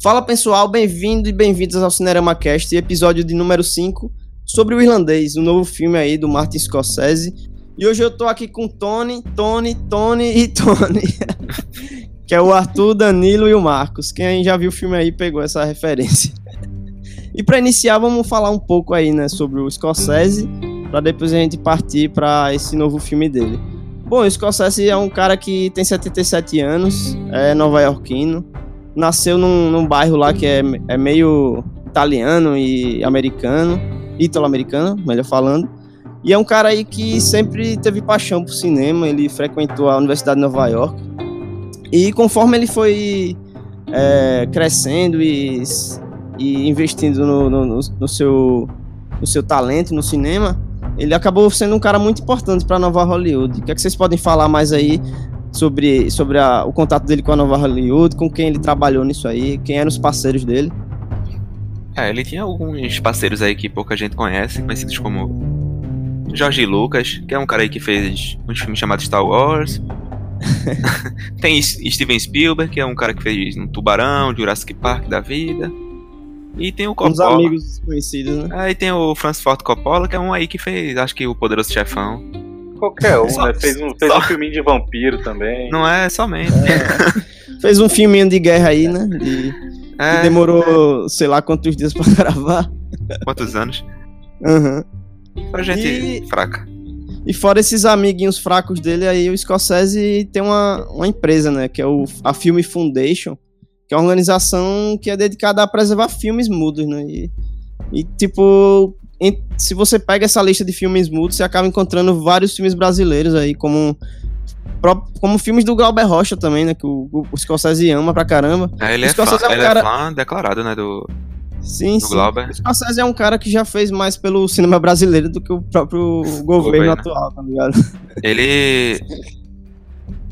Fala pessoal, bem-vindo e bem-vindos ao Cinerama Cast, episódio de número 5, sobre o Irlandês, o novo filme aí do Martin Scorsese. E hoje eu tô aqui com Tony, Tony, Tony e Tony. que é o Arthur, Danilo e o Marcos. Quem já viu o filme aí pegou essa referência. e para iniciar, vamos falar um pouco aí, né, sobre o Scorsese, para depois a gente partir para esse novo filme dele. Bom, o Scorsese é um cara que tem 77 anos, é nova-iorquino, nasceu num, num bairro lá que é, é meio italiano e americano, italo-americano, melhor falando. E é um cara aí que sempre teve paixão por cinema, ele frequentou a Universidade de Nova York. E conforme ele foi é, crescendo e, e investindo no, no, no, seu, no seu talento no cinema, ele acabou sendo um cara muito importante para Nova Hollywood. O que, é que vocês podem falar mais aí sobre, sobre a, o contato dele com a Nova Hollywood, com quem ele trabalhou nisso aí, quem eram os parceiros dele. É, ele tinha alguns parceiros aí que pouca gente conhece, conhecidos como Jorge Lucas, que é um cara aí que fez uns filmes chamados Star Wars. Tem Steven Spielberg, que é um cara que fez um Tubarão, Jurassic Park da vida. E tem o Coppola. Uns amigos conhecidos, né? Aí tem o Francis Ford Coppola, que é um aí que fez, acho que o Poderoso Chefão. Qualquer um, só, né? Fez um, fez um filminho de vampiro também. Não é somente. É. fez um filminho de guerra aí, né? De, é. Que demorou sei lá quantos dias pra gravar. Quantos anos? Aham. Uhum. Pra gente e... fraca. E fora esses amiguinhos fracos dele, aí o Scorsese tem uma, uma empresa, né? Que é o, a Film Foundation, que é uma organização que é dedicada a preservar filmes mudos, né? E, e tipo, se você pega essa lista de filmes mudos, você acaba encontrando vários filmes brasileiros aí, como como filmes do Glauber Rocha também, né? Que o, o Scorsese ama pra caramba. É, ele, é fã, é, um ele cara... é fã declarado, né? Do, sim, do sim. Glauber. O Scorsese é um cara que já fez mais pelo cinema brasileiro do que o próprio governo, governo. atual, tá ligado? Ele.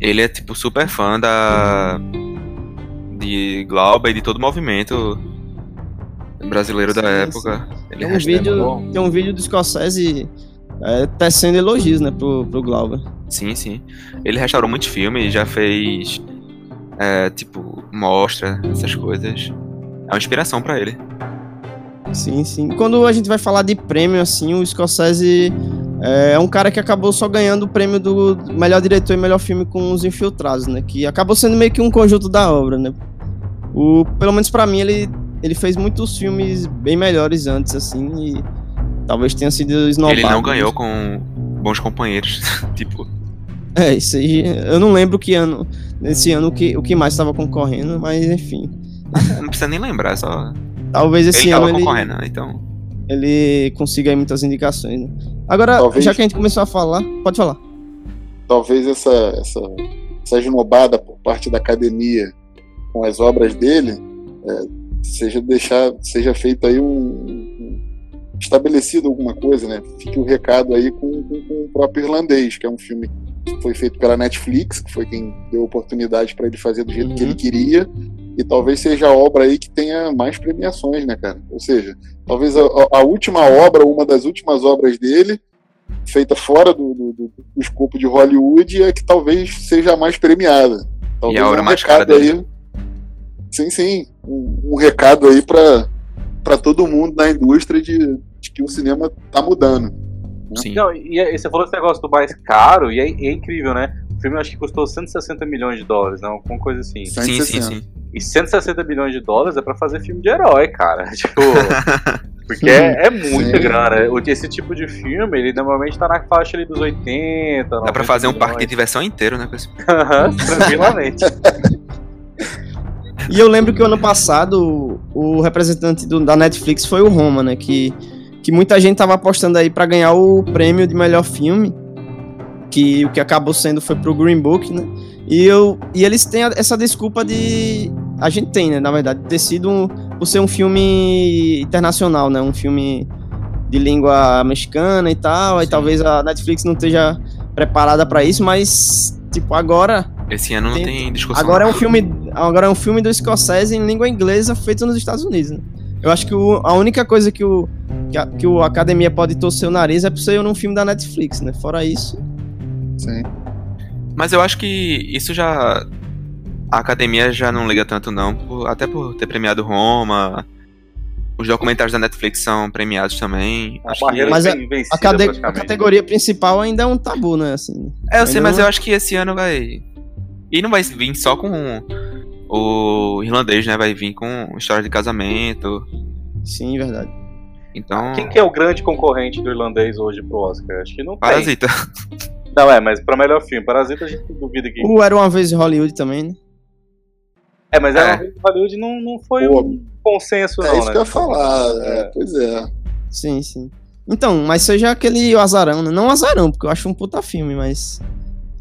Ele é, tipo, super fã da. De Glauber e de todo o movimento brasileiro sim, da época. Tem um, vídeo, tem um vídeo do Scorsese é, tecendo elogios, né, pro, pro Glauber. Sim, sim. Ele restaurou muitos filmes, já fez, é, tipo, mostra, essas coisas. É uma inspiração para ele. Sim, sim. Quando a gente vai falar de prêmio, assim, o Scorsese é, é um cara que acabou só ganhando o prêmio do melhor diretor e melhor filme com Os Infiltrados, né? Que acabou sendo meio que um conjunto da obra, né? O, pelo menos para mim, ele ele fez muitos filmes bem melhores antes, assim, e talvez tenha sido esnobado. Ele não ganhou com bons companheiros, tipo. É, isso aí, eu não lembro que ano, nesse ano, que, o que mais estava concorrendo, mas enfim. Não precisa nem lembrar, só. Talvez esse ele ano ele, concorrendo, né, então. Ele consiga aí muitas indicações. Né? Agora, talvez, já que a gente começou a falar, pode falar. Talvez essa, essa, essa esnobada por parte da academia com as obras dele é, seja deixar, seja feito aí um, um, estabelecido alguma coisa, né? Fique o recado aí com, com, com, o próprio irlandês, que é um filme que foi feito pela Netflix, que foi quem deu oportunidade para ele fazer do jeito uhum. que ele uhum. queria, e talvez seja a obra aí que tenha mais premiações, né, cara? Ou seja, talvez a, a última obra, uma das últimas obras dele, feita fora do, do, do, do escopo de Hollywood, é que talvez seja a mais premiada. Talvez e a obra mais cara dele. aí Sim, sim. Um, um recado aí para todo mundo na indústria de, de, que o cinema tá mudando. Né? Sim. Não, e, e, você falou esse negócio do mais caro, e é, é, incrível, né? O filme acho que custou 160 milhões de dólares, não? Alguma coisa assim. Sim, sim, sim. E 160 milhões de dólares é para fazer filme de herói, cara. Tipo. Porque é, é muita grana. Esse tipo de filme, ele normalmente tá na faixa ali dos 80. Dá pra fazer um parque de diversão inteiro, né? Tranquilamente. E eu lembro que o ano passado o representante do, da Netflix foi o Roma, né? Que, que muita gente tava apostando aí para ganhar o prêmio de melhor filme. Que o que acabou sendo foi pro Green Book, né? E, eu, e eles têm essa desculpa de. A gente tem, né? Na verdade, ter sido um, por ser um filme internacional, né? Um filme de língua mexicana e tal. Sim. Aí talvez a Netflix não esteja preparada para isso, mas, tipo, agora esse ano não tem, discussão. Agora é um filme, agora é um filme do Scorsese em língua inglesa feito nos Estados Unidos. Né? Eu acho que o, a única coisa que o que, a, que o Academia pode torcer o nariz é por ser num filme da Netflix, né? Fora isso. Sim. Mas eu acho que isso já a academia já não liga tanto não, por- até por ter premiado Roma. Os documentários da Netflix são premiados também. A Acho que- Mas a- A, categoria principal ainda é um tabu, né? Assim. É, eu sei, mas não- eu acho que esse ano vai. E não vai vir só com o irlandês, né? Vai vir com história de casamento. Sim, verdade. Então. Quem que é o grande concorrente do irlandês hoje pro Oscar? Acho que não tem. Parasita. Não, é, mas pra melhor filme. Parasita a gente duvida que. O Era Uma Vez em Hollywood também, né? É, mas É. era Hollywood não, não foi Pô, um consenso, É não, isso né? que eu ia falar. é, É. pois é. Sim, sim. Então, mas seja aquele azarão, né? Não azarão, porque eu acho um puta filme, mas.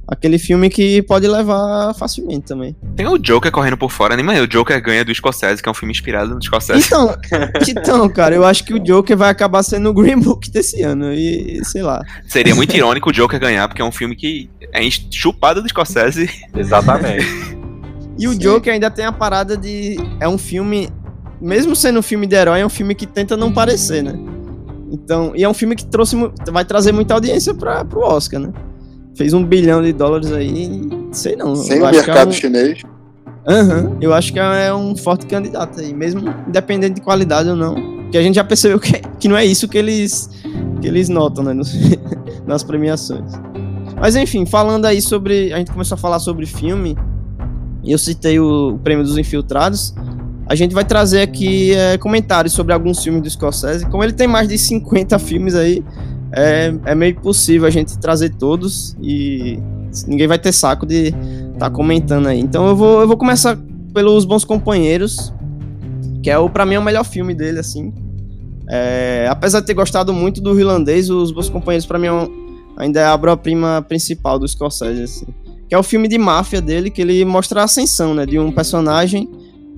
Aquele filme que pode levar facilmente também. Tem o Joker correndo por fora, nem mais. O Joker ganha do Scorsese, que é um filme inspirado no Scorsese. Então, então, cara, eu acho que o Joker vai acabar sendo o Green Book desse ano. E sei lá. Seria muito irônico o Joker ganhar, porque é um filme que é chupado do Scorsese. Exatamente. E o Sim. Joker ainda tem a parada de. É um filme. Mesmo sendo um filme de herói, é um filme que tenta não parecer, né? Então. E é um filme que trouxe, vai trazer muita audiência pra, pro Oscar, né? Fez um bilhão de dólares aí. Sei não. Sem o é mercado um- chinês. Aham, eu acho que é um forte candidato aí, mesmo independente de qualidade ou não. Porque a gente já percebeu que, que não é isso que eles, que eles notam, né, nos- nas premiações. Mas enfim, falando aí sobre. A gente começou a falar sobre filme, e eu citei o, o prêmio dos infiltrados. A gente vai trazer aqui é, comentários sobre alguns filmes do Scorsese. Como ele tem mais de 50 filmes aí, é, é meio possível a gente trazer todos e ninguém vai ter saco de tá comentando aí. Então eu vou, eu vou começar pelos Bons Companheiros, que é o para mim é o melhor filme dele assim. É, apesar de ter gostado muito do irlandês, os Bons Companheiros para mim é um- ainda é a obra-prima principal do Scorsese assim. Que é o filme de máfia dele, que ele mostra a ascensão, né, de um personagem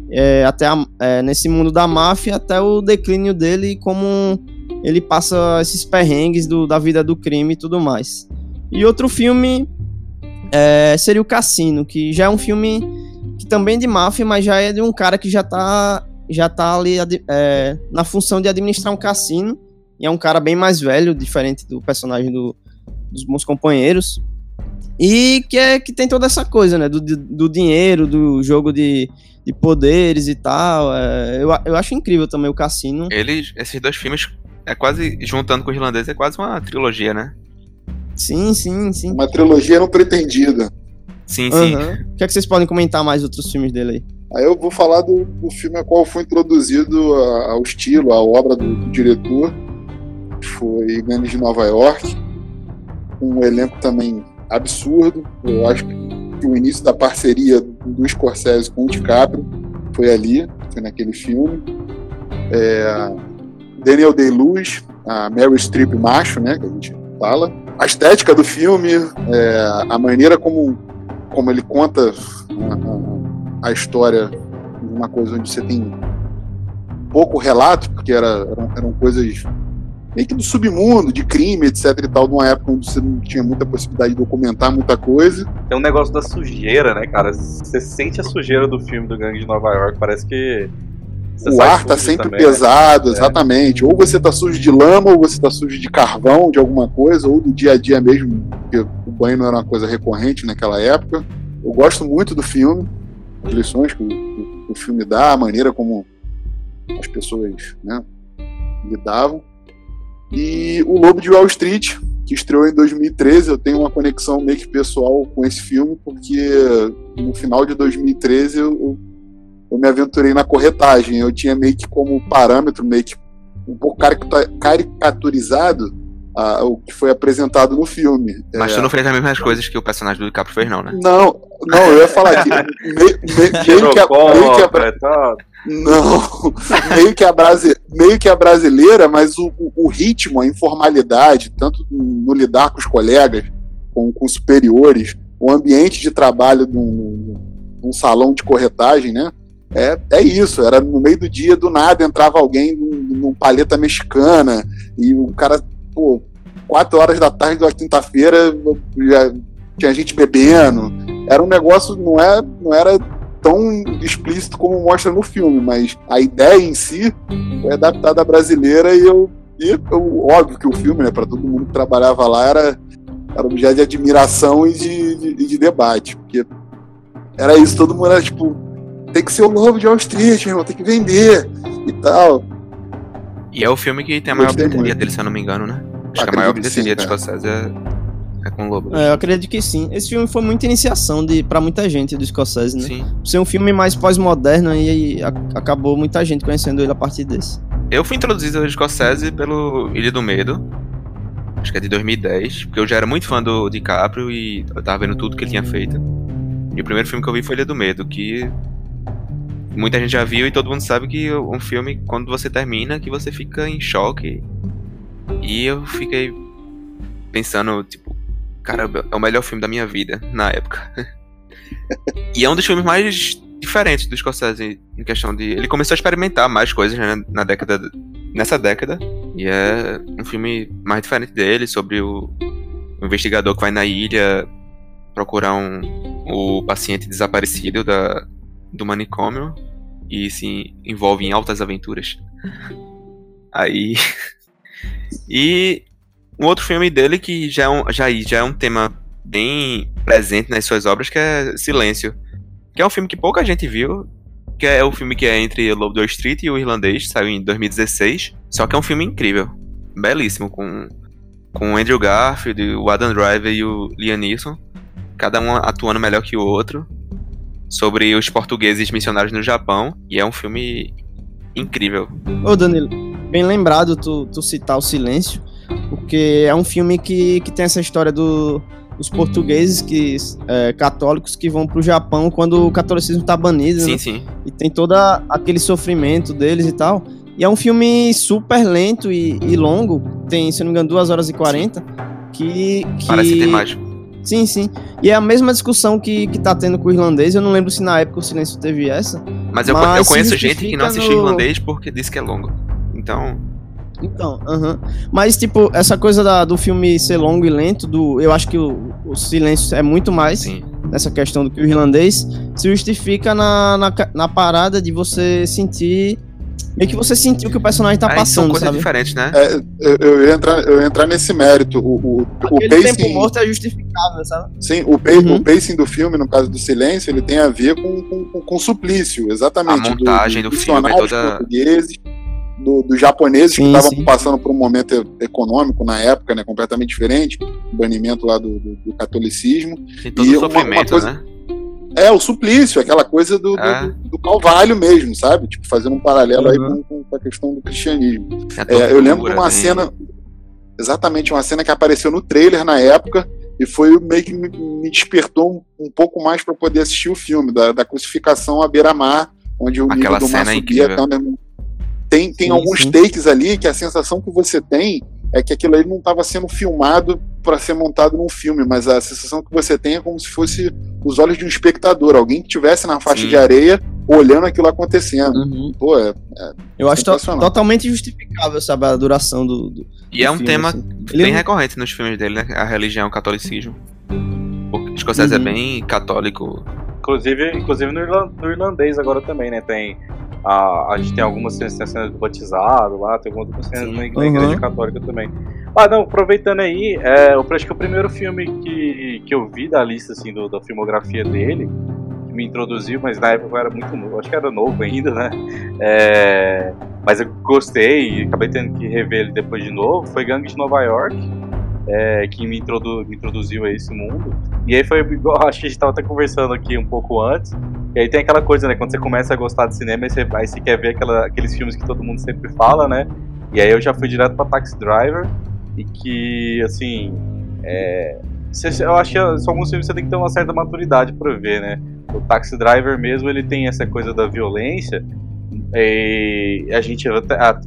é, até a- é, nesse mundo da máfia até o declínio dele como ele passa esses perrengues do- da vida do crime e tudo mais. E outro filme é, seria o Cassino, que já é um filme que também é de máfia, mas já é de um cara que já tá, já tá ali é, na função de administrar um cassino. E é um cara bem mais velho, diferente do personagem do- dos bons companheiros. E que, é, que tem toda essa coisa, né? Do, do, dinheiro, do jogo de, de poderes e tal. é, eu, eu acho incrível também o Cassino. Eles, esses dois filmes, é quase, juntando com o irlandês, é quase uma trilogia, né? Sim, sim, sim. Uma trilogia não pretendida. Sim, sim. Aham. O que, é que vocês podem comentar mais outros filmes dele aí? Aí eu vou falar do, do filme a qual foi introduzido a- ao estilo, à obra do, do diretor. Foi Gangues de Nova York. Um elenco também absurdo. Eu acho que o início da parceria do Scorsese com o DiCaprio foi ali, foi naquele filme. É, Daniel Day-Lewis, a Meryl Streep macho, né, que a gente fala. A estética do filme, é, a maneira como, como ele conta a- a, história uma coisa onde você tem pouco relato, porque era, eram, eram coisas meio que do submundo, de crime, etc e tal, numa época onde você não tinha muita possibilidade de documentar muita coisa. Tem um negócio da sujeira, né, cara? Você sente a sujeira do filme do Gangue de Nova York. Parece que. Você o ar tá sujo sempre também, né? pesado, É. exatamente. Ou você tá sujo de lama, ou você tá sujo de carvão, de alguma coisa, ou do dia a dia mesmo, porque o banho não era uma coisa recorrente naquela época. Eu gosto muito do filme, as lições que o, que o filme dá, a maneira como as pessoas né, lidavam. E o Lobo de Wall Street, que estreou em 2013, eu tenho uma conexão meio que pessoal com esse filme, porque no final de 2013 eu, eu eu me aventurei na corretagem. Eu tinha meio que como parâmetro, meio que um pouco carica- caricaturizado o que foi apresentado no filme. Mas É, tu não fez as mesmas coisas que o personagem do DiCaprio fez, não, né? não, não, eu ia falar que meio, meio- meio que a, meio que a- tal. não, meio que a, brasi, meio que a brasileira, mas o, o- o ritmo, a informalidade, tanto no lidar com os colegas, com, com os superiores, o ambiente de trabalho de um, de um salão de corretagem, né? É, é isso, era no meio do dia, do nada, entrava alguém num, paleta mexicana e o cara, pô, quatro horas da tarde da quinta-feira já tinha gente bebendo. Era um negócio, não, é, não era tão explícito como mostra no filme, mas a ideia em si foi adaptada à brasileira e eu, e eu óbvio que o filme, né, para todo mundo que trabalhava lá, era, era objeto de admiração e de, de, de debate, porque era isso, todo mundo era tipo, tem que ser o Lobo de Wall Street, meu irmão, tem que vender e tal. E é o filme que tem a maior bilheteria dele, se eu não me engano, né? Acho que a maior bilheteria de cara. Scorsese é, é com o Lobo. É, eu acredito que sim. Esse filme foi muita iniciação de, pra muita gente do Scorsese, né? Sim. Por ser um filme mais pós-moderno e, a- acabou muita gente conhecendo ele a partir desse. Eu fui introduzido ao Scorsese pelo Ilha do Medo. Acho que é de 2010. Porque eu já era muito fã do DiCaprio e eu tava vendo tudo que ele tinha feito. E o primeiro filme que eu vi foi Ilha do Medo, que muita gente já viu e todo mundo sabe que um filme, quando você termina, que você fica em choque. E eu fiquei pensando, tipo, caramba, é o melhor filme da minha vida na época. e é um dos filmes mais diferentes do Scorsese em questão de. Ele começou a experimentar mais coisas né, na década. nessa década. E é um filme mais diferente dele, sobre o, o investigador que vai na ilha procurar um, o paciente desaparecido da, do manicômio e se envolve em altas aventuras. Aí. e um outro filme dele que já é um, já, já é um tema bem presente nas suas obras, que é Silêncio. Que é um filme que pouca gente viu. Que é o filme que é entre Lobo do Street e o Irlandês, saiu em 2016. Só que é um filme incrível. Belíssimo, com, com Andrew Garfield, o Adam Driver e o Liam Neeson. Cada um atuando melhor que o outro. Sobre os portugueses missionários no Japão. E é um filme incrível. Ô, Danilo, bem lembrado tu, tu citar o Silêncio, porque é um filme que, que tem essa história do, dos portugueses que, é, católicos que vão pro Japão quando o catolicismo tá banido, Sim, né? sim. E tem todo aquele sofrimento deles e tal. E é um filme super lento e, e longo, tem, se não me engano, 2 horas e 40, que... que... Parece ter mais. Sim, sim. E é a mesma discussão que, que tá tendo com o irlandês. Eu não lembro se na época o Silêncio teve essa. Mas eu, Mas eu conheço gente que não assistiu no- irlandês porque disse que é longo. Então, Então, aham. Mas, tipo, essa coisa da- do filme ser longo e lento, do, eu acho que o, o Silêncio é muito mais sim. nessa questão do que o irlandês se justifica na, na, na parada de você sentir. Meio que você sentiu que o personagem tá são passando, coisas sabe? diferentes, né? É, eu, eu ia entrar, eu ia entrar nesse mérito. O, o, o Aquele tempo pacing, morto é justificável, sabe? sim, o, Uhum. o pacing do filme, no caso do Silêncio, ele tem a ver com, com, com, com suplício, exatamente. A montagem do filme, missionários toda- portugueses, do- dos japoneses que Sim, estavam sim. passando por um momento econômico na época, né, completamente diferente, o banimento lá do, do- do catolicismo. Tem todo E o uma- uma sofrimento, coisa- né? É, o suplício, aquela coisa do, É. do, do calvário mesmo, sabe? Tipo, fazendo um paralelo aí Uhum. com, com a questão do cristianismo. A É, eu lembro de uma tem- cena, exatamente uma cena que apareceu no trailer na época e foi meio que me, me despertou um, um pouco mais para poder assistir o filme da, da crucificação à beira-mar, onde o Aquela nível do mar é subia. onde- Tem, tem Sim, alguns sim. takes ali que a sensação que você tem é que aquilo aí não estava sendo filmado para ser montado num filme, mas a sensação que você tem é como se fosse os olhos de um espectador, alguém que estivesse na faixa Sim. de areia olhando aquilo acontecendo. Uhum. Pô, é, Eu acho to- totalmente justificável, sabe? A duração do. do- E é um filme, tema assim. Bem recorrente nos filmes dele, né? A religião, o catolicismo. Porque Scorsese é Uhum. bem católico. Inclusive, inclusive no irlandês agora também, né? Tem. A, a gente tem algumas cenas, tem do batizado lá, tem algumas cenas na, na Uhum. igreja católica também. Ah, não, aproveitando aí, é, eu acho que o primeiro filme que, que eu vi da lista, assim, do, da filmografia dele, que me introduziu, mas na época eu era muito novo, acho que era novo ainda, né? É, mas eu gostei e acabei tendo que rever ele depois de novo, foi Gangue de Nova York, é, que me, introdu, me introduziu a esse mundo. E aí foi igual, acho que a gente tava até conversando aqui um pouco antes. E aí tem aquela coisa, né? Quando você começa a gostar de cinema, aí você, aí você quer ver aquela- aqueles filmes que todo mundo sempre fala, né? E aí eu já fui direto pra Taxi Driver. E que, assim. É, você- eu acho que alguns filmes você tem que ter uma certa maturidade pra ver, né? O Taxi Driver mesmo, ele tem essa coisa da violência. E a gente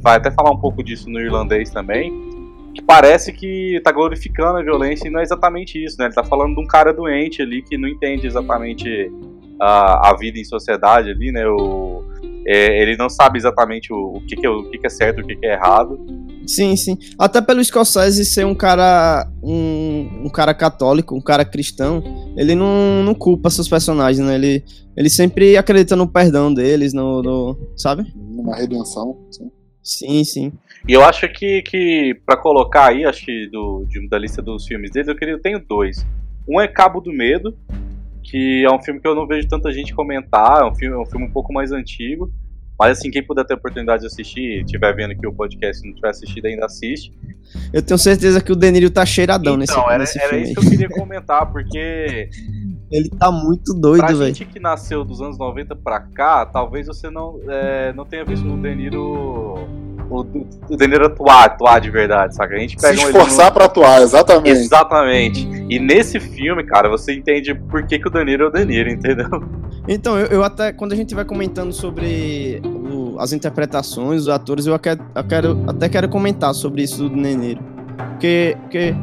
vai até falar um pouco disso no irlandês também que parece que tá glorificando a violência e não é exatamente isso, né? Ele tá falando de um cara doente ali que não entende exatamente a, a vida em sociedade ali, né? O, é, ele não sabe exatamente o, o que, que, é, o que, que é certo e o que, que é errado. Sim, sim. Até pelo Scorsese ser um cara. Um, um cara católico, um cara cristão, ele não, não culpa seus personagens, né? Ele, ele sempre acredita no perdão deles, no. no- sabe? numa redenção. assim. Sim, sim. E eu acho que, que para colocar aí, acho que do, de, da lista dos filmes deles, eu queria, eu tenho dois. Um é Cabo do Medo, que é um filme que eu não vejo tanta gente comentar, é um filme, é um filme um pouco mais antigo. Mas assim, quem puder ter a oportunidade de assistir, estiver vendo aqui o podcast e não tiver assistido ainda, assiste. Eu tenho certeza que o Deniro tá cheiradão nesse, Então, era, nesse era filme. isso que eu queria comentar, porque Ele tá muito pra doido, velho. gente que nasceu dos anos 90 pra cá, talvez você não, é, não tenha visto o Deniro. O, o Deniro atuar, atuar de verdade, saca? A gente Se pega um ele esforçar no- pra atuar, exatamente. Exatamente. E nesse filme, cara, você entende por que, que o Danilo é o Danilo, entendeu? Então, eu, eu até, quando a gente vai comentando sobre o- as interpretações, os atores, eu, quero, eu quero- até quero comentar sobre isso do Neneiro. Porque, porque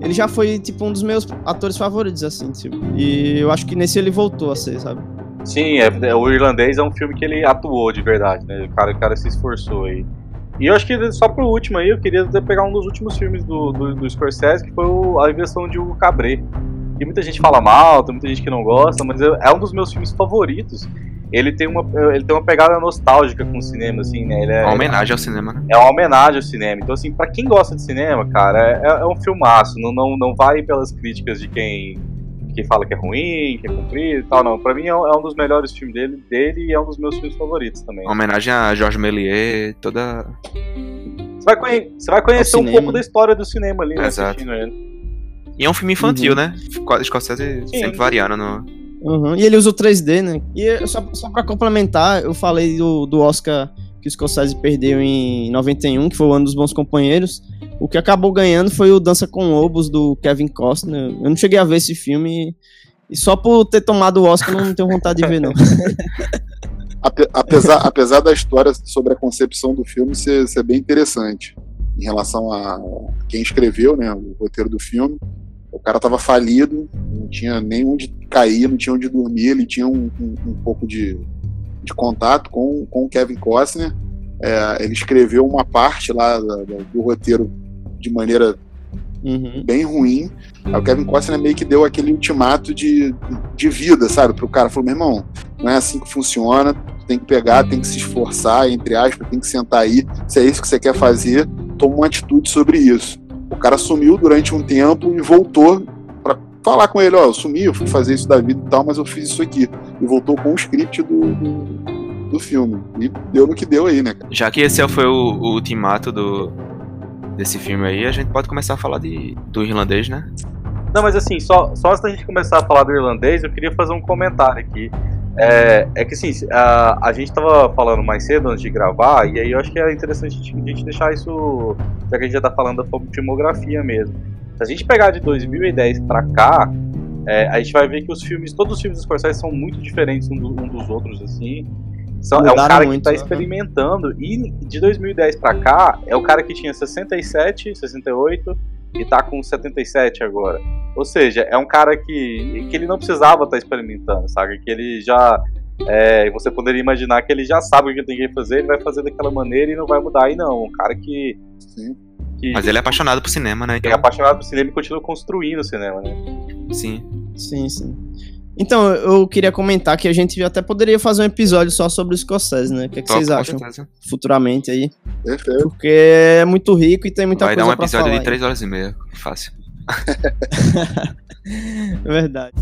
ele já foi, tipo, um dos meus atores favoritos, assim, tipo, e eu acho que nesse ele voltou a ser, sabe? Sim, é, é- o Irlandês é um filme que ele atuou de verdade, né? O cara, o cara se esforçou aí. E eu acho que só por último aí, eu queria até pegar um dos últimos filmes do, do, do Scorsese, que foi o, a invenção de Hugo Cabret. E muita gente fala mal, tem muita gente que não gosta, mas é, é um dos meus filmes favoritos. Ele tem uma, ele tem uma pegada nostálgica com o cinema, assim, né? Ele é, Uma homenagem ao cinema, né? é uma homenagem ao cinema. Então, assim, pra quem gosta de cinema, cara, é, é um filmaço. Não, não, não vai pelas críticas de quem, quem fala que é ruim, que é comprido e tal, não. Pra mim é um, é um dos melhores filmes dele, dele e é um dos meus filmes favoritos também. Uma homenagem a Georges Méliès, toda. Você vai, conhe- você vai conhecer um pouco da história do cinema ali, né? Exato. E é um filme infantil, Uhum. né? Scorsese Sim. sempre variando no. Uhum. E ele usa o 3D, né? E eu- só, só pra complementar, eu falei do, do Oscar que o Scorsese perdeu em 91, que foi o ano dos bons companheiros. O que acabou ganhando foi o Dança com Lobos, do Kevin Costner. Eu não cheguei a ver esse filme e só por ter tomado o Oscar não tenho vontade de ver, não. Ape- apesar, apesar da história sobre a concepção do filme ser, ser bem interessante em relação a quem escreveu né, o roteiro do filme. O cara estava falido, não tinha nem onde cair, não tinha onde dormir, ele tinha um, um- um pouco de, de contato com, com o Kevin Costner. É, ele escreveu uma parte lá da- da- do roteiro de maneira Uhum. bem ruim. Aí o Kevin Costner meio que deu aquele ultimato de, de vida, sabe, pro cara. Falou, meu irmão, não é assim que funciona, tu tem que pegar, tem que se esforçar, entre aspas, tem que sentar aí. Se é isso que você quer fazer, toma uma atitude sobre isso. O cara sumiu durante um tempo e voltou pra falar com ele, ó, eu sumi, eu fui fazer isso da vida e tal, mas eu fiz isso aqui. E voltou com o script do, do, do filme. E deu no que deu aí, né, cara? Já que esse foi o, o ultimato do, desse filme aí, a gente pode começar a falar de, do irlandês, né? Não, mas assim, só, só antes da gente começar a falar do irlandês, eu queria fazer um comentário aqui. É, é que assim, a, a gente tava falando mais cedo antes de gravar, e aí eu acho que é interessante a gente, a gente deixar isso, já que a gente já tá falando da filmografia mesmo. Se a gente pegar de 2010 pra cá, é, a gente vai ver que os filmes, todos os filmes do Scorsese são muito diferentes um, do- um dos outros, assim. São, é um cara que muito, tá né? experimentando, e de 2010 pra cá, é o cara que tinha 67, 68, e tá com 77 agora. Ou seja, é um cara que, que ele não precisava estar experimentando, sabe? Que ele já. é, você poderia imaginar que ele já sabe o que ele tem que fazer, ele vai fazer daquela maneira e não vai mudar. E não, um cara que. Sim. que Mas ele é apaixonado por cinema, né? é Então, apaixonado por cinema e continua construindo o cinema, né? sim. Sim, sim. Então, eu queria comentar que a gente até poderia fazer um episódio só sobre o Scorsese, né? O que, é que vocês Com acham certeza. futuramente aí? Perfeito. Porque é muito rico e tem muita Vai dar um coisa pra episódio falar. de 3 horas e meia. Fácil. É verdade.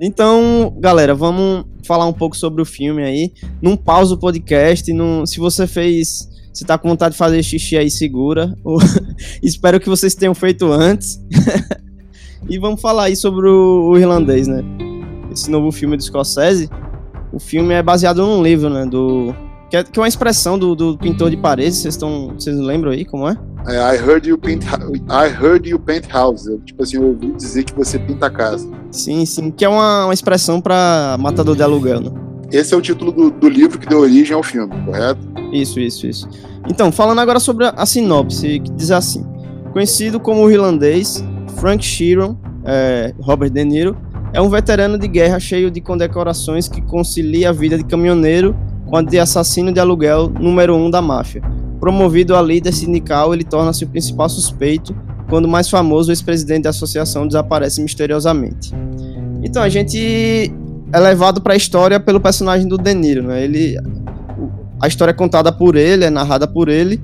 Então, galera, vamos falar um pouco sobre o filme aí. Não pausa o podcast, não, se você fez, se tá com vontade de fazer xixi aí, segura. Espero que vocês tenham feito antes. e vamos falar aí sobre o, o irlandês, né? Esse novo filme do Scorsese. O filme é baseado num livro, né? Do que é, que é uma expressão do, do pintor de paredes. Vocês estão, vocês lembram aí como é? É, I heard you paint, I heard you paint house. Tipo assim, eu ouvi dizer que você pinta a casa. Sim, sim, que é uma, uma expressão para matador de aluguel, né? Esse é o título do, do livro que deu origem ao filme, correto? Isso, isso, isso. Então, falando agora sobre a, sinopse, que diz assim: Conhecido como o irlandês, Frank Sheeran, é, Robert De Niro, é um veterano de guerra cheio de condecorações que concilia a vida de caminhoneiro com a de assassino de aluguel número um da máfia. Promovido a líder sindical, ele torna-se o principal suspeito quando o mais famoso ex-presidente da associação desaparece misteriosamente. Então, a gente é levado para a história pelo personagem do De Niro, né? Ele a história é contada por ele, é narrada por ele.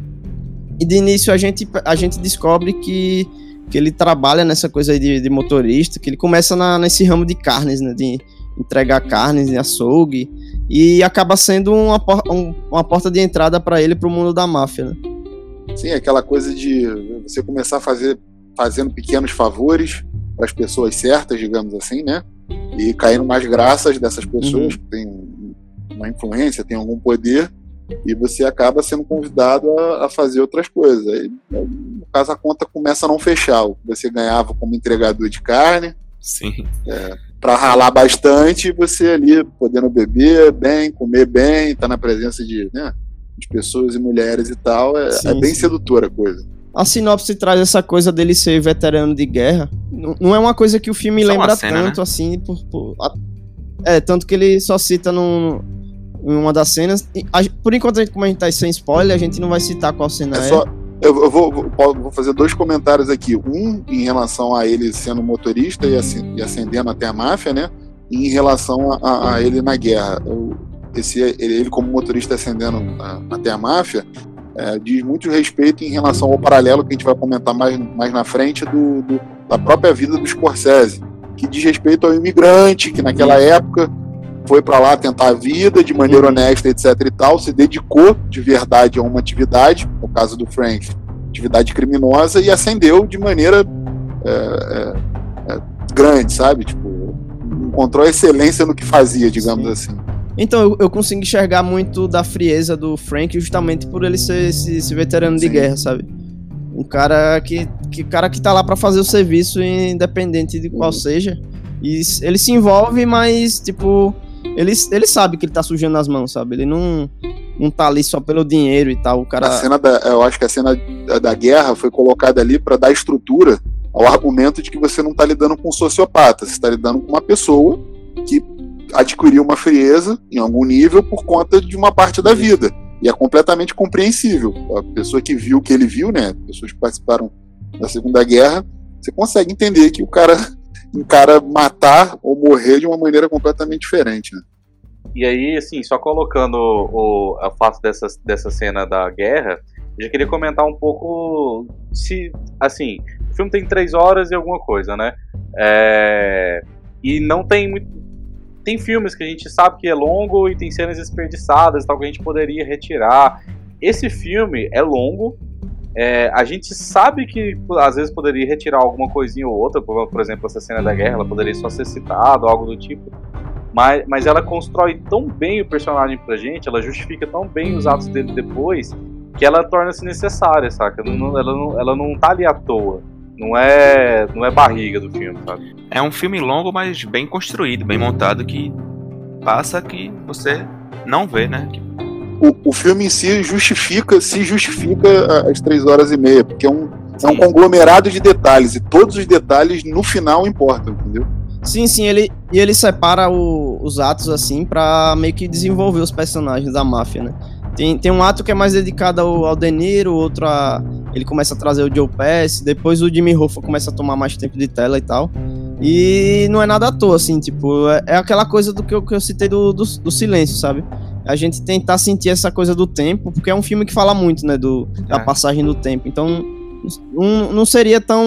E de início a gente, a gente descobre que, que ele trabalha nessa coisa de, de motorista, que ele começa na, nesse ramo de carnes, né? De entregar carnes em açougue. E acaba sendo uma, um, uma porta de entrada para ele para o mundo da máfia, né? Sim, aquela coisa de você começar a fazer fazendo pequenos favores para as pessoas certas, digamos assim, né? E caindo mais graças dessas pessoas uhum. que têm uma influência, têm algum poder, e você acaba sendo convidado a, a fazer outras coisas. Aí, no caso, a conta começa a não fechar. Você ganhava como entregador de carne. Sim. É, para ralar bastante, você ali podendo beber bem, comer bem, estar tá na presença de, né, de pessoas e mulheres e tal, é, sim, é bem sim. sedutora a coisa. A sinopse traz essa coisa dele ser veterano de guerra. Não, não é uma coisa que o filme só lembra cena, tanto, né? assim, por, por, é, tanto que ele só cita num, em uma das cenas. A, por enquanto, como a gente tá sem spoiler, a gente não vai citar qual cena é. é. Só, eu, eu vou, vou, fazer dois comentários aqui. Um em relação a ele sendo motorista e, ascendendo até a máfia, né? E em relação a, a ele na guerra. esse, ele, ele, como motorista ascendendo a, até a máfia, é, diz muito respeito em relação ao paralelo que a gente vai comentar mais, mais na frente do, do da própria vida do Scorsese, que diz respeito ao imigrante que naquela época foi para lá tentar a vida de maneira uhum. honesta, etc e tal, se dedicou de verdade a uma atividade, no caso do Frank, atividade criminosa, e ascendeu de maneira é, é, é, grande, sabe? Tipo, encontrou excelência no que fazia, digamos Sim. assim. Então, eu, eu, consigo enxergar muito da frieza do Frank justamente por ele ser esse, esse veterano Sim. de guerra, sabe? Um cara que, que, cara que tá lá para fazer o serviço independente de qual uhum. seja. E ele se envolve, mas, tipo, ele, ele sabe que ele tá sujando as mãos, sabe? Ele não, não tá ali só pelo dinheiro e tal. O cara... A cena da, eu acho que a cena da, da guerra foi colocada ali para dar estrutura ao argumento de que você não tá lidando com um sociopata, você tá lidando com uma pessoa que adquiriu uma frieza em algum nível por conta de uma parte da vida. E é completamente compreensível. A pessoa que viu o que ele viu, né? Pessoas que participaram da Segunda Guerra, você consegue entender que o cara encara matar ou morrer de uma maneira completamente diferente. Né? E aí, assim, só colocando o, o fato dessa, dessa cena da guerra, eu já queria comentar um pouco se, assim, o filme tem três horas e alguma coisa, né? É, e não tem muito. Tem filmes que a gente sabe que é longo e tem cenas desperdiçadas, tal que a gente poderia retirar. Esse filme é longo, é, a gente sabe que às vezes poderia retirar alguma coisinha ou outra, por, por, exemplo, essa cena da guerra, ela poderia só ser citada, algo do tipo. Mas, mas ela constrói tão bem o personagem pra gente, ela justifica tão bem os atos dele depois, que ela torna-se necessária, saca? Não, ela, não, ela não tá ali à toa. Não é, não é barriga do filme, sabe? É um filme longo, mas bem construído, bem montado, que passa que você não vê, né? o, o filme em si justifica, se justifica as três horas e meia, porque é um, é um conglomerado de detalhes, e todos os detalhes no final importam, entendeu? Sim, sim, ele, e ele separa o, os atos assim para meio que desenvolver os personagens da máfia, né? Tem, tem um ato que é mais dedicado ao, ao De Niro, outro a. Ele começa a trazer o Joe Pass, depois o Jimmy Hoffa começa a tomar mais tempo de tela e tal. E não é nada à toa, assim, tipo, é, é aquela coisa do que eu, que eu citei do, do, do silêncio, sabe? a gente tentar sentir essa coisa do tempo, porque é um filme que fala muito, né, do, é. da passagem do tempo. Então, não, não seria tão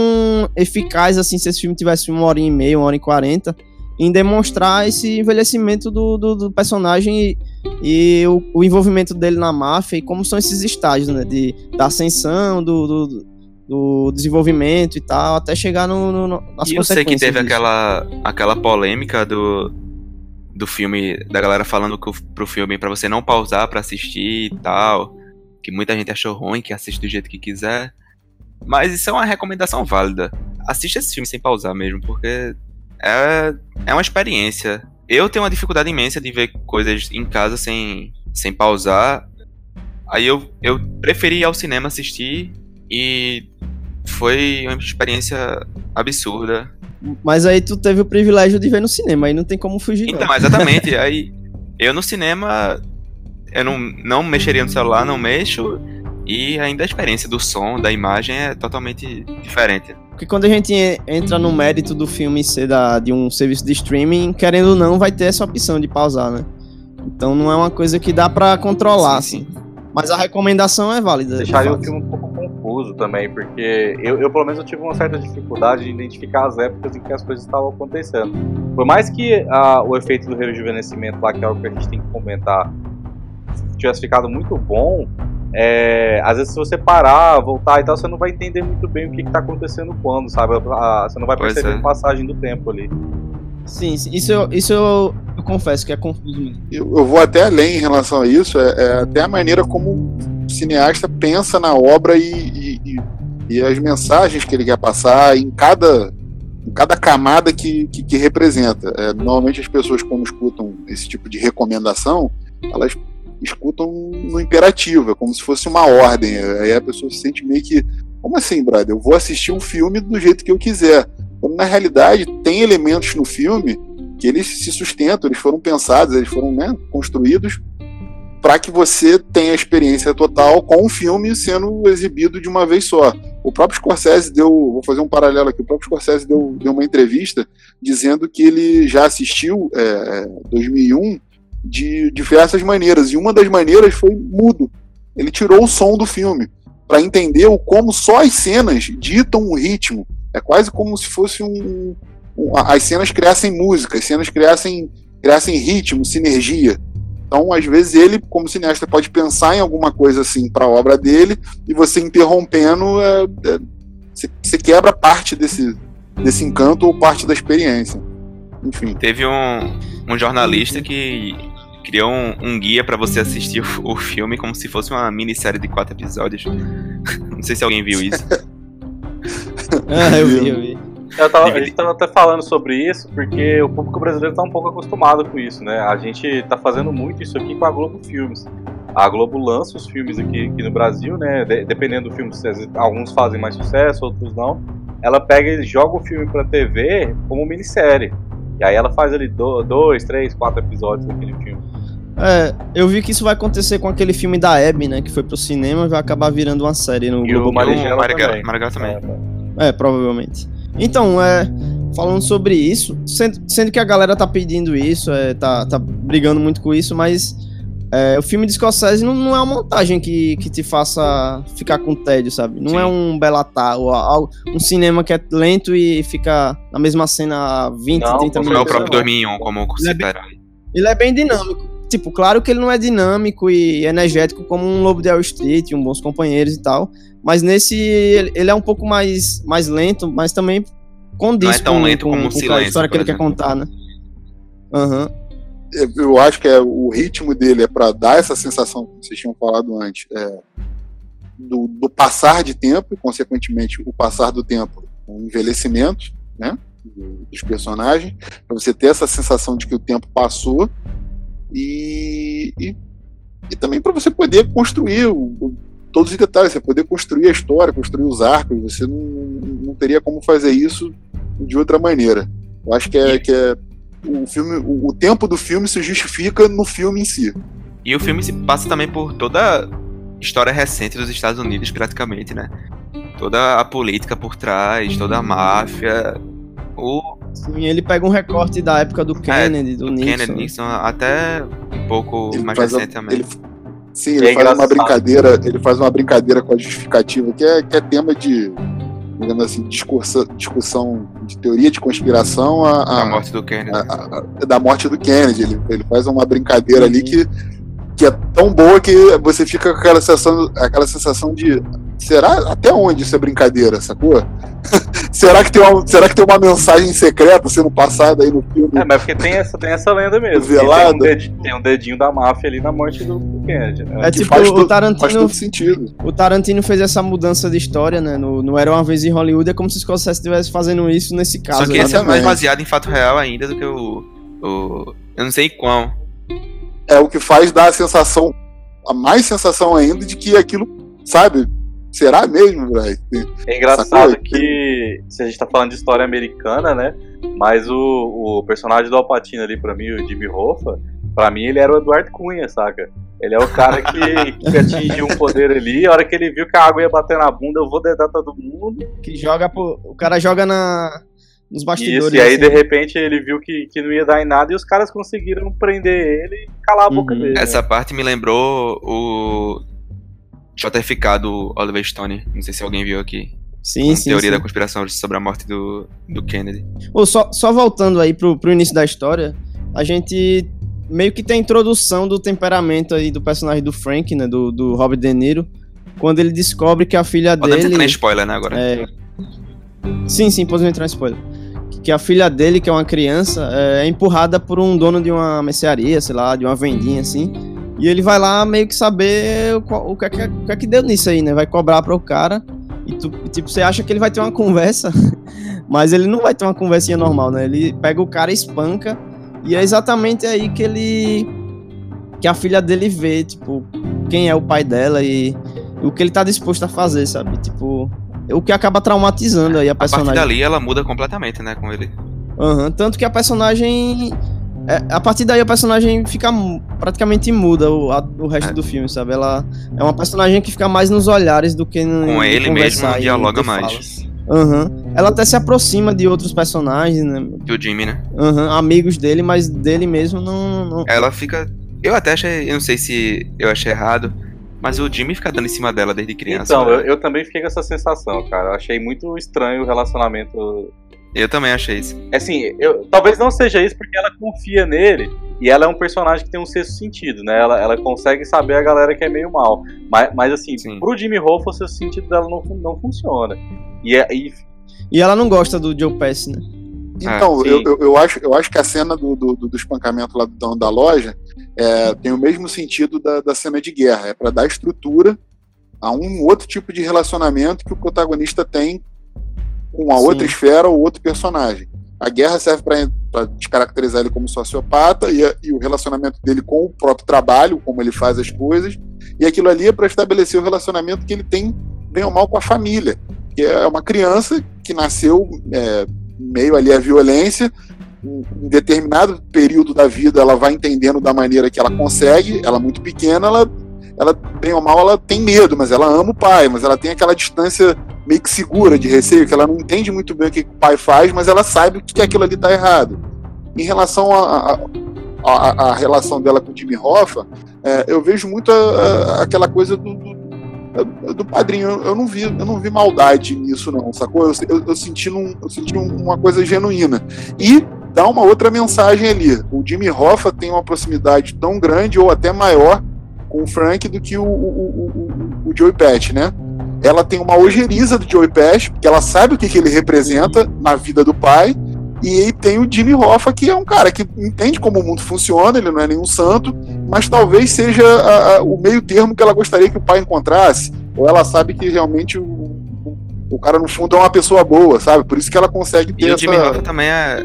eficaz assim se esse filme tivesse uma hora e meia, uma hora e quarenta, em demonstrar esse envelhecimento do, do, do personagem e, e o, o, envolvimento dele na máfia e como são esses estágios, né, de, da ascensão, do, do, do desenvolvimento e tal, até chegar no, no, nas e consequências. eu sei que teve aquela, aquela polêmica do do filme, da galera falando pro filme para você não pausar para assistir e tal. Que muita gente achou ruim, que assiste do jeito que quiser. Mas isso é uma recomendação válida. Assista esse filme sem pausar mesmo, porque é, é uma experiência. Eu tenho uma dificuldade imensa de ver coisas em casa sem, sem pausar. Aí eu, eu preferi ir ao cinema assistir e foi uma experiência absurda. Mas aí tu teve o privilégio de ver no cinema, aí não tem como fugir. Então, não. exatamente. aí eu no cinema, eu não, não mexeria no celular, não mexo. E ainda a experiência do som, da imagem é totalmente diferente. Porque quando a gente entra no mérito do filme ser da, de um serviço de streaming, querendo ou não, vai ter essa opção de pausar, né? Então não é uma coisa que dá para controlar, sim, assim. Sim. Mas a recomendação é válida. Deixaria o filme um pouco confuso também, porque eu, eu, pelo menos eu tive uma certa dificuldade de identificar as épocas em que as coisas estavam acontecendo. Por mais que uh, o efeito do rejuvenescimento lá, que é algo que a gente tem que comentar, tivesse ficado muito bom, é, às vezes se você parar, voltar e tal, você não vai entender muito bem o que, está acontecendo quando, sabe? Você não vai perceber é. a passagem do tempo ali. Sim, isso, eu, isso eu, eu confesso que é confuso. Eu, eu, vou até além em relação a isso, é, é, até a maneira como o cineasta pensa na obra e, e, e, e as mensagens que ele quer passar em cada, em cada camada que, que, que representa. É, normalmente as pessoas, quando escutam esse tipo de recomendação, elas escutam no imperativo, é como se fosse uma ordem. Aí a pessoa se sente meio que, como assim, brother? Eu vou assistir um filme do jeito que eu quiser. Quando na realidade tem elementos no filme que eles se sustentam, eles foram pensados, eles foram né, construídos para que você tenha a experiência total com o filme sendo exibido de uma vez só. O próprio Scorsese deu, vou fazer um paralelo aqui, o próprio Scorsese deu, deu uma entrevista dizendo que ele já assistiu é, 2001 de diversas maneiras, e uma das maneiras foi mudo. Ele tirou o som do filme para entender o como só as cenas ditam o ritmo. É quase como se fosse um, um as cenas criassem música, as cenas criassem, criassem ritmo, sinergia. Então, às vezes, ele, como cineasta, pode pensar em alguma coisa assim para a obra dele, e você interrompendo, é, é, você, você quebra parte desse, desse encanto ou parte da experiência. Enfim. Teve um, um jornalista que criou um, um guia para você assistir o, o, filme como se fosse uma minissérie de quatro episódios. Não sei se alguém viu isso. ah, eu vi, eu vi. Eu tava, a gente tava até falando sobre isso, porque o público brasileiro tá um pouco acostumado com isso, né? A gente tá fazendo muito isso aqui com a Globo Filmes. A Globo lança os filmes aqui, aqui no Brasil, né? De, dependendo do filme, alguns fazem mais sucesso, outros não. Ela pega e joga o filme pra TV como minissérie. E aí ela faz ali dois, três, quatro episódios daquele filme. É, eu vi que isso vai acontecer com aquele filme da Abby, né? Que foi pro cinema e vai acabar virando uma série no e Globo. O Marigela também. Marigela também. É, é, provavelmente. Então, é, falando sobre isso, sendo, sendo, que a galera tá pedindo isso, é, tá, tá brigando muito com isso, mas é, o filme de Scorsese não, não, é uma montagem que, que te faça ficar com tédio, sabe? Não Sim. é um Belatar, ou um cinema que é lento e fica na mesma cena 20, não, 30 minutos. Não é o próprio 2001, como ele é, bem, ele é bem dinâmico. Tipo, claro que ele não é dinâmico e energético como um Lobo de Wall Street, um Bons Companheiros e tal, mas nesse ele, ele é um pouco mais, mais lento, mas também condiz não é tão com, lento com, como com silêncio, a história que ele quer contar, né? Aham. Uhum eu acho que é, o ritmo dele é para dar essa sensação que vocês tinham falado antes, é, do, do, passar de tempo e, consequentemente, o passar do tempo, o envelhecimento né, dos personagens, para você ter essa sensação de que o tempo passou e, e, e também para você poder construir o, o, todos os detalhes, você poder construir a história, construir os arcos, você não, não teria como fazer isso de outra maneira. Eu acho que é, que é o filme, o, o tempo do filme se justifica no filme em si. E o filme se passa também por toda a história recente dos Estados Unidos, praticamente, né? Toda a política por trás, toda a máfia. O... Sim, ele pega um recorte da época do Kennedy, é, do, do Nixon. Kennedy, Nixon, até um pouco ele mais recente também. Ele, sim, ele é faz uma brincadeira, ele faz uma brincadeira com a justificativa, que é, que é tema de digamos assim, discurso, discussão de teoria de conspiração a, a, da morte do Kennedy. A, da morte do Kennedy. Ele, ele faz uma brincadeira ali que, que é tão boa que você fica com aquela sensação, aquela sensação de será até onde isso é brincadeira, sacou? será, que tem uma, será que tem uma mensagem secreta sendo passada aí no filme? É, mas porque tem essa, tem essa lenda mesmo. Tem um, dedinho, tem um, dedinho, da máfia ali na morte do, do Kennedy. Né? É tipo, faz o Tarantino. Faz todo sentido. O Tarantino fez essa mudança de história, né? No, no Era uma Vez em Hollywood, é como se o Scorsese estivesse fazendo isso nesse caso. Só que esse é mais baseado em fato real ainda do que o. o eu não sei qual. É o que faz dar a sensação, a mais sensação ainda de que aquilo, sabe, Será mesmo, velho? É engraçado que se a gente tá falando de história americana, né? Mas o, o personagem do Alpatino ali, pra mim, o Jimmy Hoffa, pra mim ele era o Eduardo Cunha, saca? Ele é o cara que, que atingiu um poder ali, a hora que ele viu que a água ia bater na bunda, eu vou dedar todo mundo. Que joga pro. O cara joga na. Nos bastidores. Isso, e aí assim. de repente ele viu que, que não ia dar em nada e os caras conseguiram prender ele e calar a boca uhum. dele. Essa né? parte me lembrou o JFK do Oliver Stone. Não sei se alguém viu aqui. Sim, sim. teoria sim. da conspiração sobre a morte do, do Kennedy. Ô, só, só voltando aí pro, pro início da história, a gente meio que tem a introdução do temperamento aí do personagem do Frank, né? Do, do Robert De Niro. Quando ele descobre que a filha Podemos dele. entrar em spoiler, né, agora? É... Sim, sim, podemos entrar em spoiler. Que a filha dele, que é uma criança, é empurrada por um dono de uma mercearia, sei lá, de uma vendinha assim. E ele vai lá meio que saber o, qual- o que, é que, o que é que deu nisso aí, né? Vai cobrar para o cara. E tu, tipo, você acha que ele vai ter uma conversa, mas ele não vai ter uma conversinha normal, né? Ele pega o cara espanca. E é exatamente aí que ele. que a filha dele vê, tipo, quem é o pai dela e o que ele tá disposto a fazer, sabe? Tipo, o que acaba traumatizando aí a a partir personagem. dali ela muda completamente, né, com ele. Aham, tanto que a personagem. é, a partir daí a personagem fica praticamente muda o, a- o resto É. do filme, sabe? Ela é uma personagem que fica mais nos olhares do que no. Com ele mesmo não e dialoga mais. Aham. Ela até se aproxima de outros personagens, né? Do Jimmy, né? Aham, amigos dele, mas dele mesmo não. não- Ela fica. Eu até achei. Eu não sei se eu achei errado. Mas o Jimmy fica dando em cima dela desde criança. Então, né? eu, eu também fiquei com essa sensação, cara. Eu achei muito estranho o relacionamento. eu também achei isso. Assim, eu, talvez não seja isso porque ela confia nele e ela é um personagem que tem um sexto sentido, né? Ela, ela consegue saber a galera que é meio mal. Mas, mas assim, Sim. pro Jimmy Hoffa, o sexto sentido dela não, não funciona. E, é- e E ela não gosta do Joe Pesci, né? Então, sim. eu, eu, eu acho, eu acho que a cena do, do, do espancamento lá do dono da loja é, tem o mesmo sentido da, da cena de guerra. É para dar estrutura a um outro tipo de relacionamento que o protagonista tem com a Sim. outra esfera ou outro personagem. A guerra serve para descaracterizar ele como sociopata e, a- e o relacionamento dele com o próprio trabalho, como ele faz as coisas. E aquilo ali é para estabelecer o relacionamento que ele tem, bem ou mal, com a família. Que é uma criança que nasceu é, meio ali à violência. Em determinado período da vida, ela vai entendendo da maneira que ela consegue. Ela é muito pequena, ela, ela bem ou mal, ela tem medo, mas ela ama o pai, mas ela tem aquela distância meio que segura de receio, que ela não entende muito bem o que, o pai faz, mas ela sabe que aquilo ali está errado. Em relação à a, a, a relação dela com o Jimmy Hoffa, é, eu vejo muito a- a- aquela coisa do, do, do padrinho. Eu, não vi, eu não vi maldade nisso, não, sacou? Eu, eu, eu senti, num- eu senti um- uma coisa genuína. E dá uma outra mensagem ali. O Jimmy Hoffa tem uma proximidade tão grande ou até maior com o Frank do que o, o, o, o, Joey Patch, né? Ela tem uma ojeriza do Joey Patch, porque ela sabe o que, que ele representa na vida do pai. E tem o Jimmy Hoffa, que é um cara que entende como o mundo funciona, ele não é nenhum santo, mas talvez seja a- a- o meio termo que ela gostaria que o pai encontrasse. Ou ela sabe que realmente o, o, o cara, no fundo, é uma pessoa boa, sabe? Por isso que ela consegue ter E o Jimmy essa, Hoffa também é,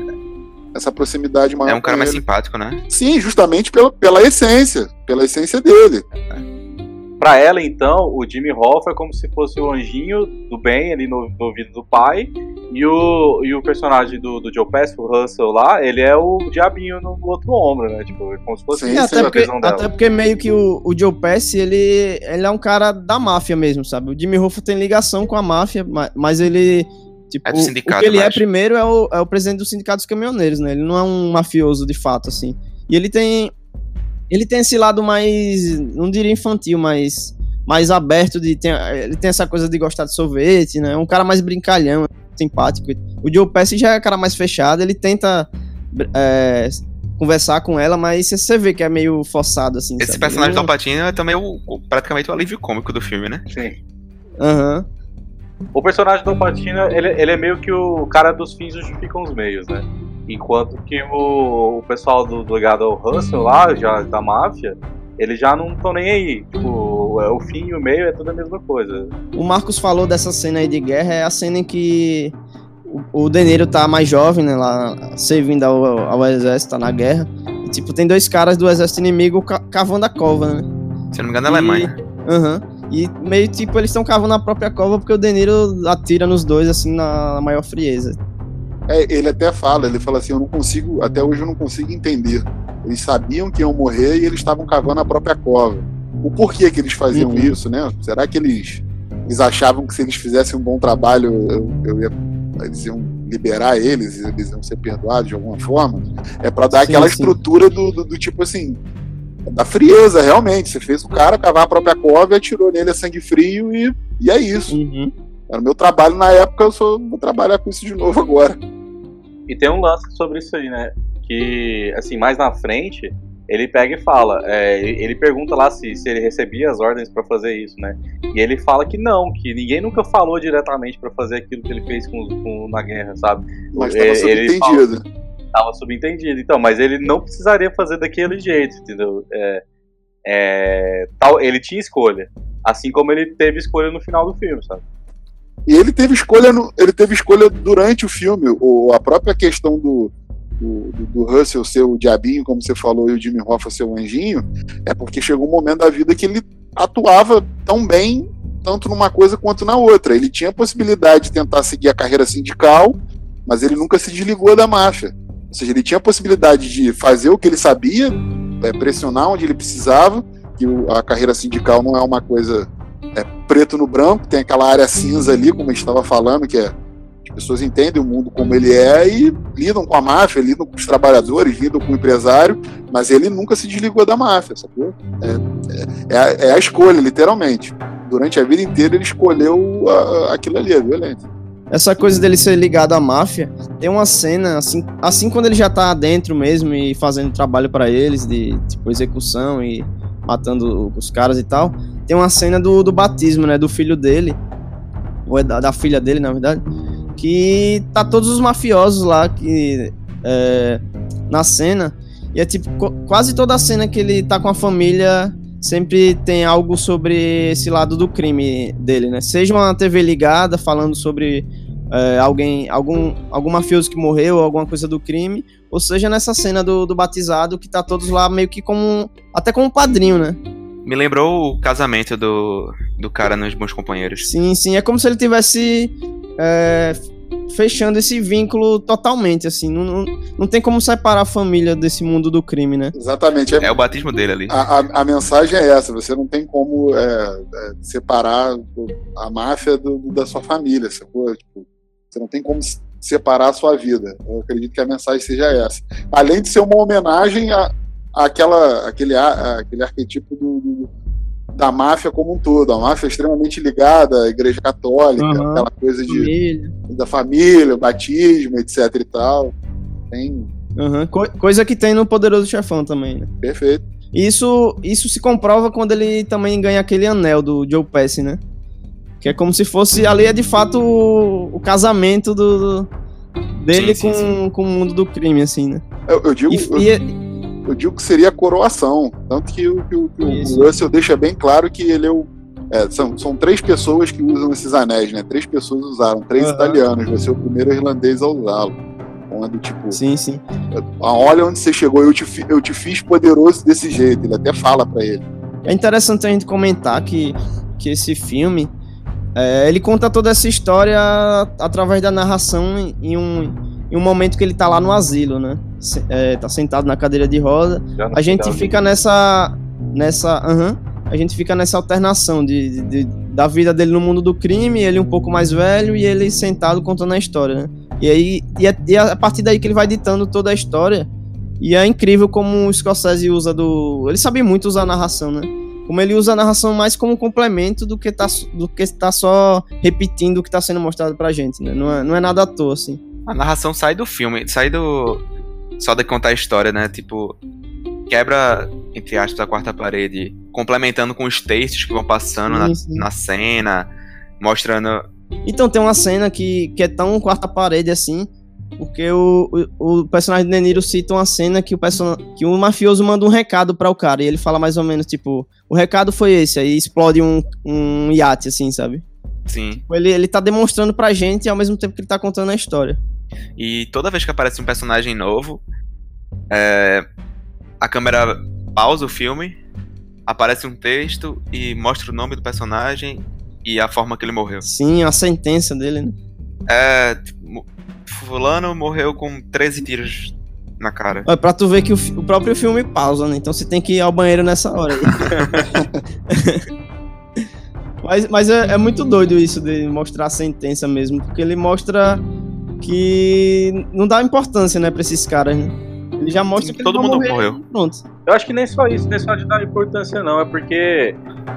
essa proximidade maior. é um cara mais ele. simpático, né? Sim, justamente pela, pela essência, pela essência dele. Pra ela, então, o Jimmy Hoffa é como se fosse o anjinho do bem ali no, no ouvido do pai. E o, e o personagem do, do Joe Pesci, o Russell lá, ele é o diabinho no outro ombro, né? Tipo, é como se fosse Sim, É, até, a porque, até porque meio que o, o Joe Pesci, ele, ele é um cara da máfia mesmo, sabe? O Jimmy Hoffa tem ligação com a máfia, ma- mas ele... Tipo, É do o- sindicato, o que ele é mais. primeiro é o, é o presidente do sindicato dos caminhoneiros, né? Ele não é um mafioso de fato, assim. E ele tem... Ele tem esse lado mais... Não diria infantil, mas... Mais aberto de... Tem, ele tem essa coisa de gostar de sorvete, né? É um cara mais brincalhão, simpático. O Joe Pesci já é um cara mais fechado, ele tenta... é, conversar com ela, mas você- vê que é meio forçado, assim. Esse sabe? personagem do Alpatino é também o, o- praticamente o alívio cômico do filme, né? Sim. Aham. O personagem do Patina, ele, ele é meio que o cara dos fins justificam os meios, né? Enquanto que o, o pessoal do, do ligado ao Russell lá, já da máfia, eles já não estão nem aí. Tipo, é, o fim e o meio é tudo a mesma coisa. O Marcos falou dessa cena aí de guerra, é a cena em que o, o De Niro tá mais jovem, né, lá, servindo ao, ao exército, tá na guerra. E, tipo, tem dois caras do exército inimigo ca- cavando a cova, né? Se não me engano, é Alemanha. Aham. E meio tipo, eles estão cavando a própria cova porque o De Niro atira nos dois, assim, na maior frieza. É, ele até fala, ele fala assim, eu não consigo, até hoje eu não consigo entender. Eles sabiam que iam morrer e eles estavam cavando a própria cova. O porquê que eles faziam Uhum. isso, né? Será que eles, eles achavam que se eles fizessem um bom trabalho, eu, eu ia, eles iam liberar eles, eles iam ser perdoados de alguma forma? É para dar Sim, aquela sim. estrutura do, do, do tipo assim, da frieza, realmente. Você fez o cara cavar a própria cova e atirou nele a sangue frio e, e é isso. Uhum. Era o meu trabalho na época, eu sou, vou trabalhar com isso de novo agora. E tem um lance sobre isso aí, né? Que, assim, mais na frente, ele pega e fala. é, ele pergunta lá se, se ele recebia as ordens pra fazer isso, né? E ele fala que não, que ninguém nunca falou diretamente pra fazer aquilo que ele fez com, com- na guerra, sabe? Mas É, estava ele subentendido. Tava subentendido. Então, mas ele não precisaria fazer daquele jeito, entendeu? É, é, tal, ele tinha escolha. Assim como ele teve escolha no final do filme, sabe? E ele teve escolha, no- ele teve escolha durante o filme. O, a própria questão do, do, do- Russell ser o diabinho, como você falou, e o Jimmy Hoffa ser o anjinho, é porque chegou um momento da vida que ele atuava tão bem, tanto numa coisa quanto na outra. Ele tinha a possibilidade de tentar seguir a carreira sindical, mas ele nunca se desligou da máfia. Ou seja, ele tinha a possibilidade de fazer o que ele sabia, é, pressionar onde ele precisava, que a carreira sindical não é uma coisa é, preto no branco, tem aquela área cinza ali, como a gente estava falando, que é as pessoas entendem o mundo como ele é e lidam com a máfia, lidam com os trabalhadores, lidam com o empresário, mas ele nunca se desligou da máfia, sacou? É, é, é a, é a escolha, literalmente. Durante a vida inteira ele escolheu a- aquilo ali, a violência. Essa coisa dele ser ligado à máfia, tem uma cena, assim, assim quando ele já tá dentro mesmo e fazendo trabalho pra eles, de tipo execução e matando os caras e tal, tem uma cena do, do batismo, né, do filho dele, ou é da, da filha dele, na verdade, que tá todos os mafiosos lá que é, na cena, e é tipo, quase toda a cena que ele tá com a família sempre tem algo sobre esse lado do crime dele, né? Seja uma TV ligada falando sobre é, alguém, algum, algum mafioso que morreu, alguma coisa do crime, ou seja nessa cena do, do batizado que tá todos lá meio que como até como padrinho, né? Me lembrou o casamento do, do cara nos Bons Companheiros. Sim, sim, é como se ele tivesse é, fechando esse vínculo totalmente, assim, não, não, não tem como separar a família desse mundo do crime, né? Exatamente. É, É o batismo dele ali. a, a, a mensagem é essa: você não tem como é, é, separar a máfia do, do- da sua família, sacou? Tipo, você não tem como separar a sua vida. Eu acredito que a mensagem seja essa. Além de ser uma homenagem a, àquela, àquele, a- àquele arquetipo do, do- da máfia como um todo. A máfia é extremamente ligada à igreja católica, Aham. aquela coisa de, Família. da família, o batismo, etc e tal. Tem. Aham, co- coisa que tem no Poderoso Chefão também, né? Perfeito. Isso, isso se comprova quando ele também ganha aquele anel do Joe Pesci, né? Que é como se fosse. Ali é de fato o, o casamento do, do- dele Sim, sim, com, sim. com o mundo do crime, assim, né? Eu, eu digo, E, eu, e é- eu digo que seria a coroação. Tanto que, o- que o- que o. Russell deixa bem claro que ele é o. é, são, são três pessoas que usam esses anéis, né? Três pessoas usaram, três Aham. italianos. Você é o primeiro irlandês a usá-lo. Então é do tipo, sim, sim. "Ah, olha onde você chegou, eu te, eu te fiz poderoso desse jeito. Ele até fala pra ele. É interessante a gente comentar que, que esse filme é, ele conta toda essa história através da narração em um, em um momento que ele tá lá no asilo, né? Se- é, tá sentado na cadeira de roda. A gente fica nessa. nessa. aham, a gente fica nessa alternação de, de- de- da vida dele no mundo do crime, ele um pouco mais velho e ele sentado contando a história, né? E aí e é, e é a partir daí que ele vai ditando toda a história. E é incrível como o Scorsese usa do. Ele sabe muito usar a narração, né? Como ele usa a narração mais como complemento do que tá, do que tá só repetindo o que tá sendo mostrado pra gente, né? Não é, não é nada à toa, assim. A narração sai do filme, sai do. Só de contar a história, né? Tipo, quebra, entre aspas, a quarta parede, complementando com os textos que vão passando Sim, na, sim. na cena, mostrando. Então tem uma cena que, que é tão quarta parede assim, porque o, o, o personagem de De Niro cita uma cena que o, person... que o mafioso manda um recado para o cara, e ele fala mais ou menos, tipo, o recado foi esse, aí explode um, um iate, assim, sabe? Sim. Ele, ele tá demonstrando pra gente ao mesmo tempo que ele tá contando a história. E toda vez que aparece um personagem novo, é, a câmera pausa o filme, aparece um texto e mostra o nome do personagem e a forma que ele morreu. Sim, a sentença dele, né? É. tipo, Fulano morreu com 13 tiros na cara. É pra tu ver que o, o próprio filme pausa, né? Então você tem que ir ao banheiro nessa hora aí. mas mas é, é muito doido isso de mostrar a sentença mesmo, porque ele mostra que não dá importância, né, pra esses caras, né? Ele já mostra Sim, que todo mundo morrer, morreu. Pronto. Eu acho que nem só isso, nem só de dar importância não, é porque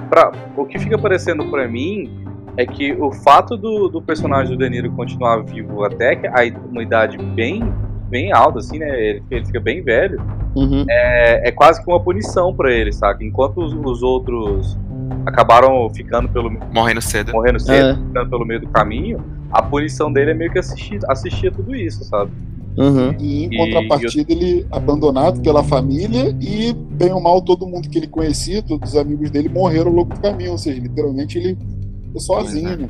pra, o que fica parecendo pra mim é que o fato do, do personagem do De Niro continuar vivo até que a, uma idade bem, bem alta, assim, né? Ele, ele fica bem velho, Uhum. é, é quase que uma punição pra ele, saca? Enquanto os, os outros acabaram ficando pelo Morrendo cedo. morrendo cedo, É. ficando pelo meio do caminho, a punição dele é meio que assistir, assistir a tudo isso, sabe? Uhum. E em E- contrapartida, ele abandonado pela família e, bem ou mal, todo mundo que ele conhecia, todos os amigos dele, morreram ao longo do caminho. Ou seja, literalmente ele ficou sozinho, é. né?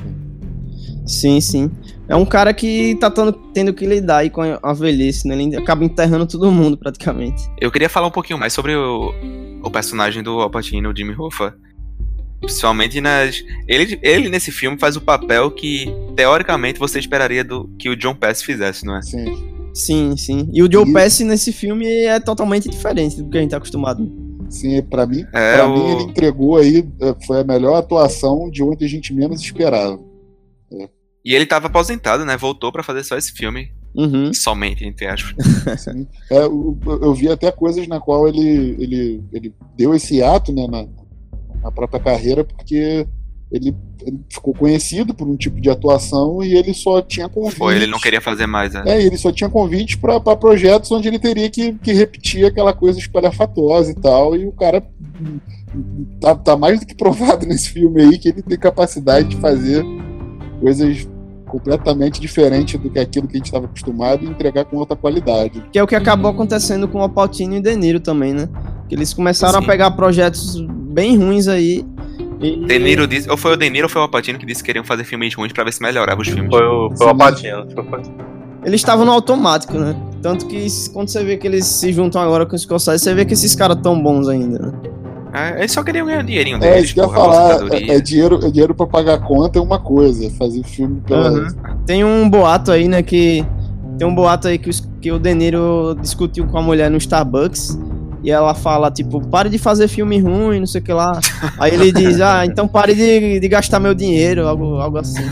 Sim, sim. É um cara que tá tando- tendo que lidar aí com a velhice, né? Ele acaba enterrando todo mundo, praticamente. Eu queria falar um pouquinho mais sobre o, o personagem do Al Pacino, o Jimmy Hoffa. Principalmente nas. Ele, ele nesse filme faz o papel que, teoricamente, você esperaria do que o John Pass fizesse, não é? Assim, Sim, sim. E o Joe E- Pesci nesse filme é totalmente diferente do que a gente tá acostumado. assim pra mim, É, pra o- mim, ele entregou aí, é, foi a melhor atuação de onde a gente menos esperava. E ele tava aposentado, né? Voltou pra fazer só esse filme. Uhum. Somente, entre aspas. É, eu, eu vi até coisas na qual ele, ele, ele deu esse ato né, na, na própria carreira, porque ele, ele ficou conhecido por um tipo de atuação e ele só tinha convites. Foi, ele não queria fazer mais. né? É, ele só tinha convites para projetos onde ele teria que, que repetir aquela coisa espalhafatosa e tal, e o cara tá, tá mais do que provado nesse filme aí que ele tem capacidade de fazer coisas completamente diferentes do que aquilo que a gente estava acostumado e entregar com outra qualidade. Que é o que acabou acontecendo com o Alpatino e o De Niro também, né? Que eles começaram Sim. a pegar projetos bem ruins aí. E... De Niro disse, ou foi o De Niro ou foi o Al Pacino que disse que queriam fazer filmes ruins pra ver se melhorava os filmes. Foi o, foi o Alpatino. Foi o Alpatino. Eles estavam no automático, né? Tanto que quando você vê que eles se juntam agora com os Scorsese, você vê que esses caras tão bons ainda, né? É, eles só queriam ganhar dinheirinho É, deles, isso que eu ia porra, falar, é, é dinheiro, é dinheiro para pagar a conta é uma coisa, fazer filme pela. Uhum. Tem um boato aí, né, que... Tem um boato aí que, os- que o De Niro discutiu com a mulher no Starbucks e ela fala, tipo, pare de fazer filme ruim, não sei o que lá. Aí ele diz, ah, então pare de, de gastar meu dinheiro, algo, algo assim.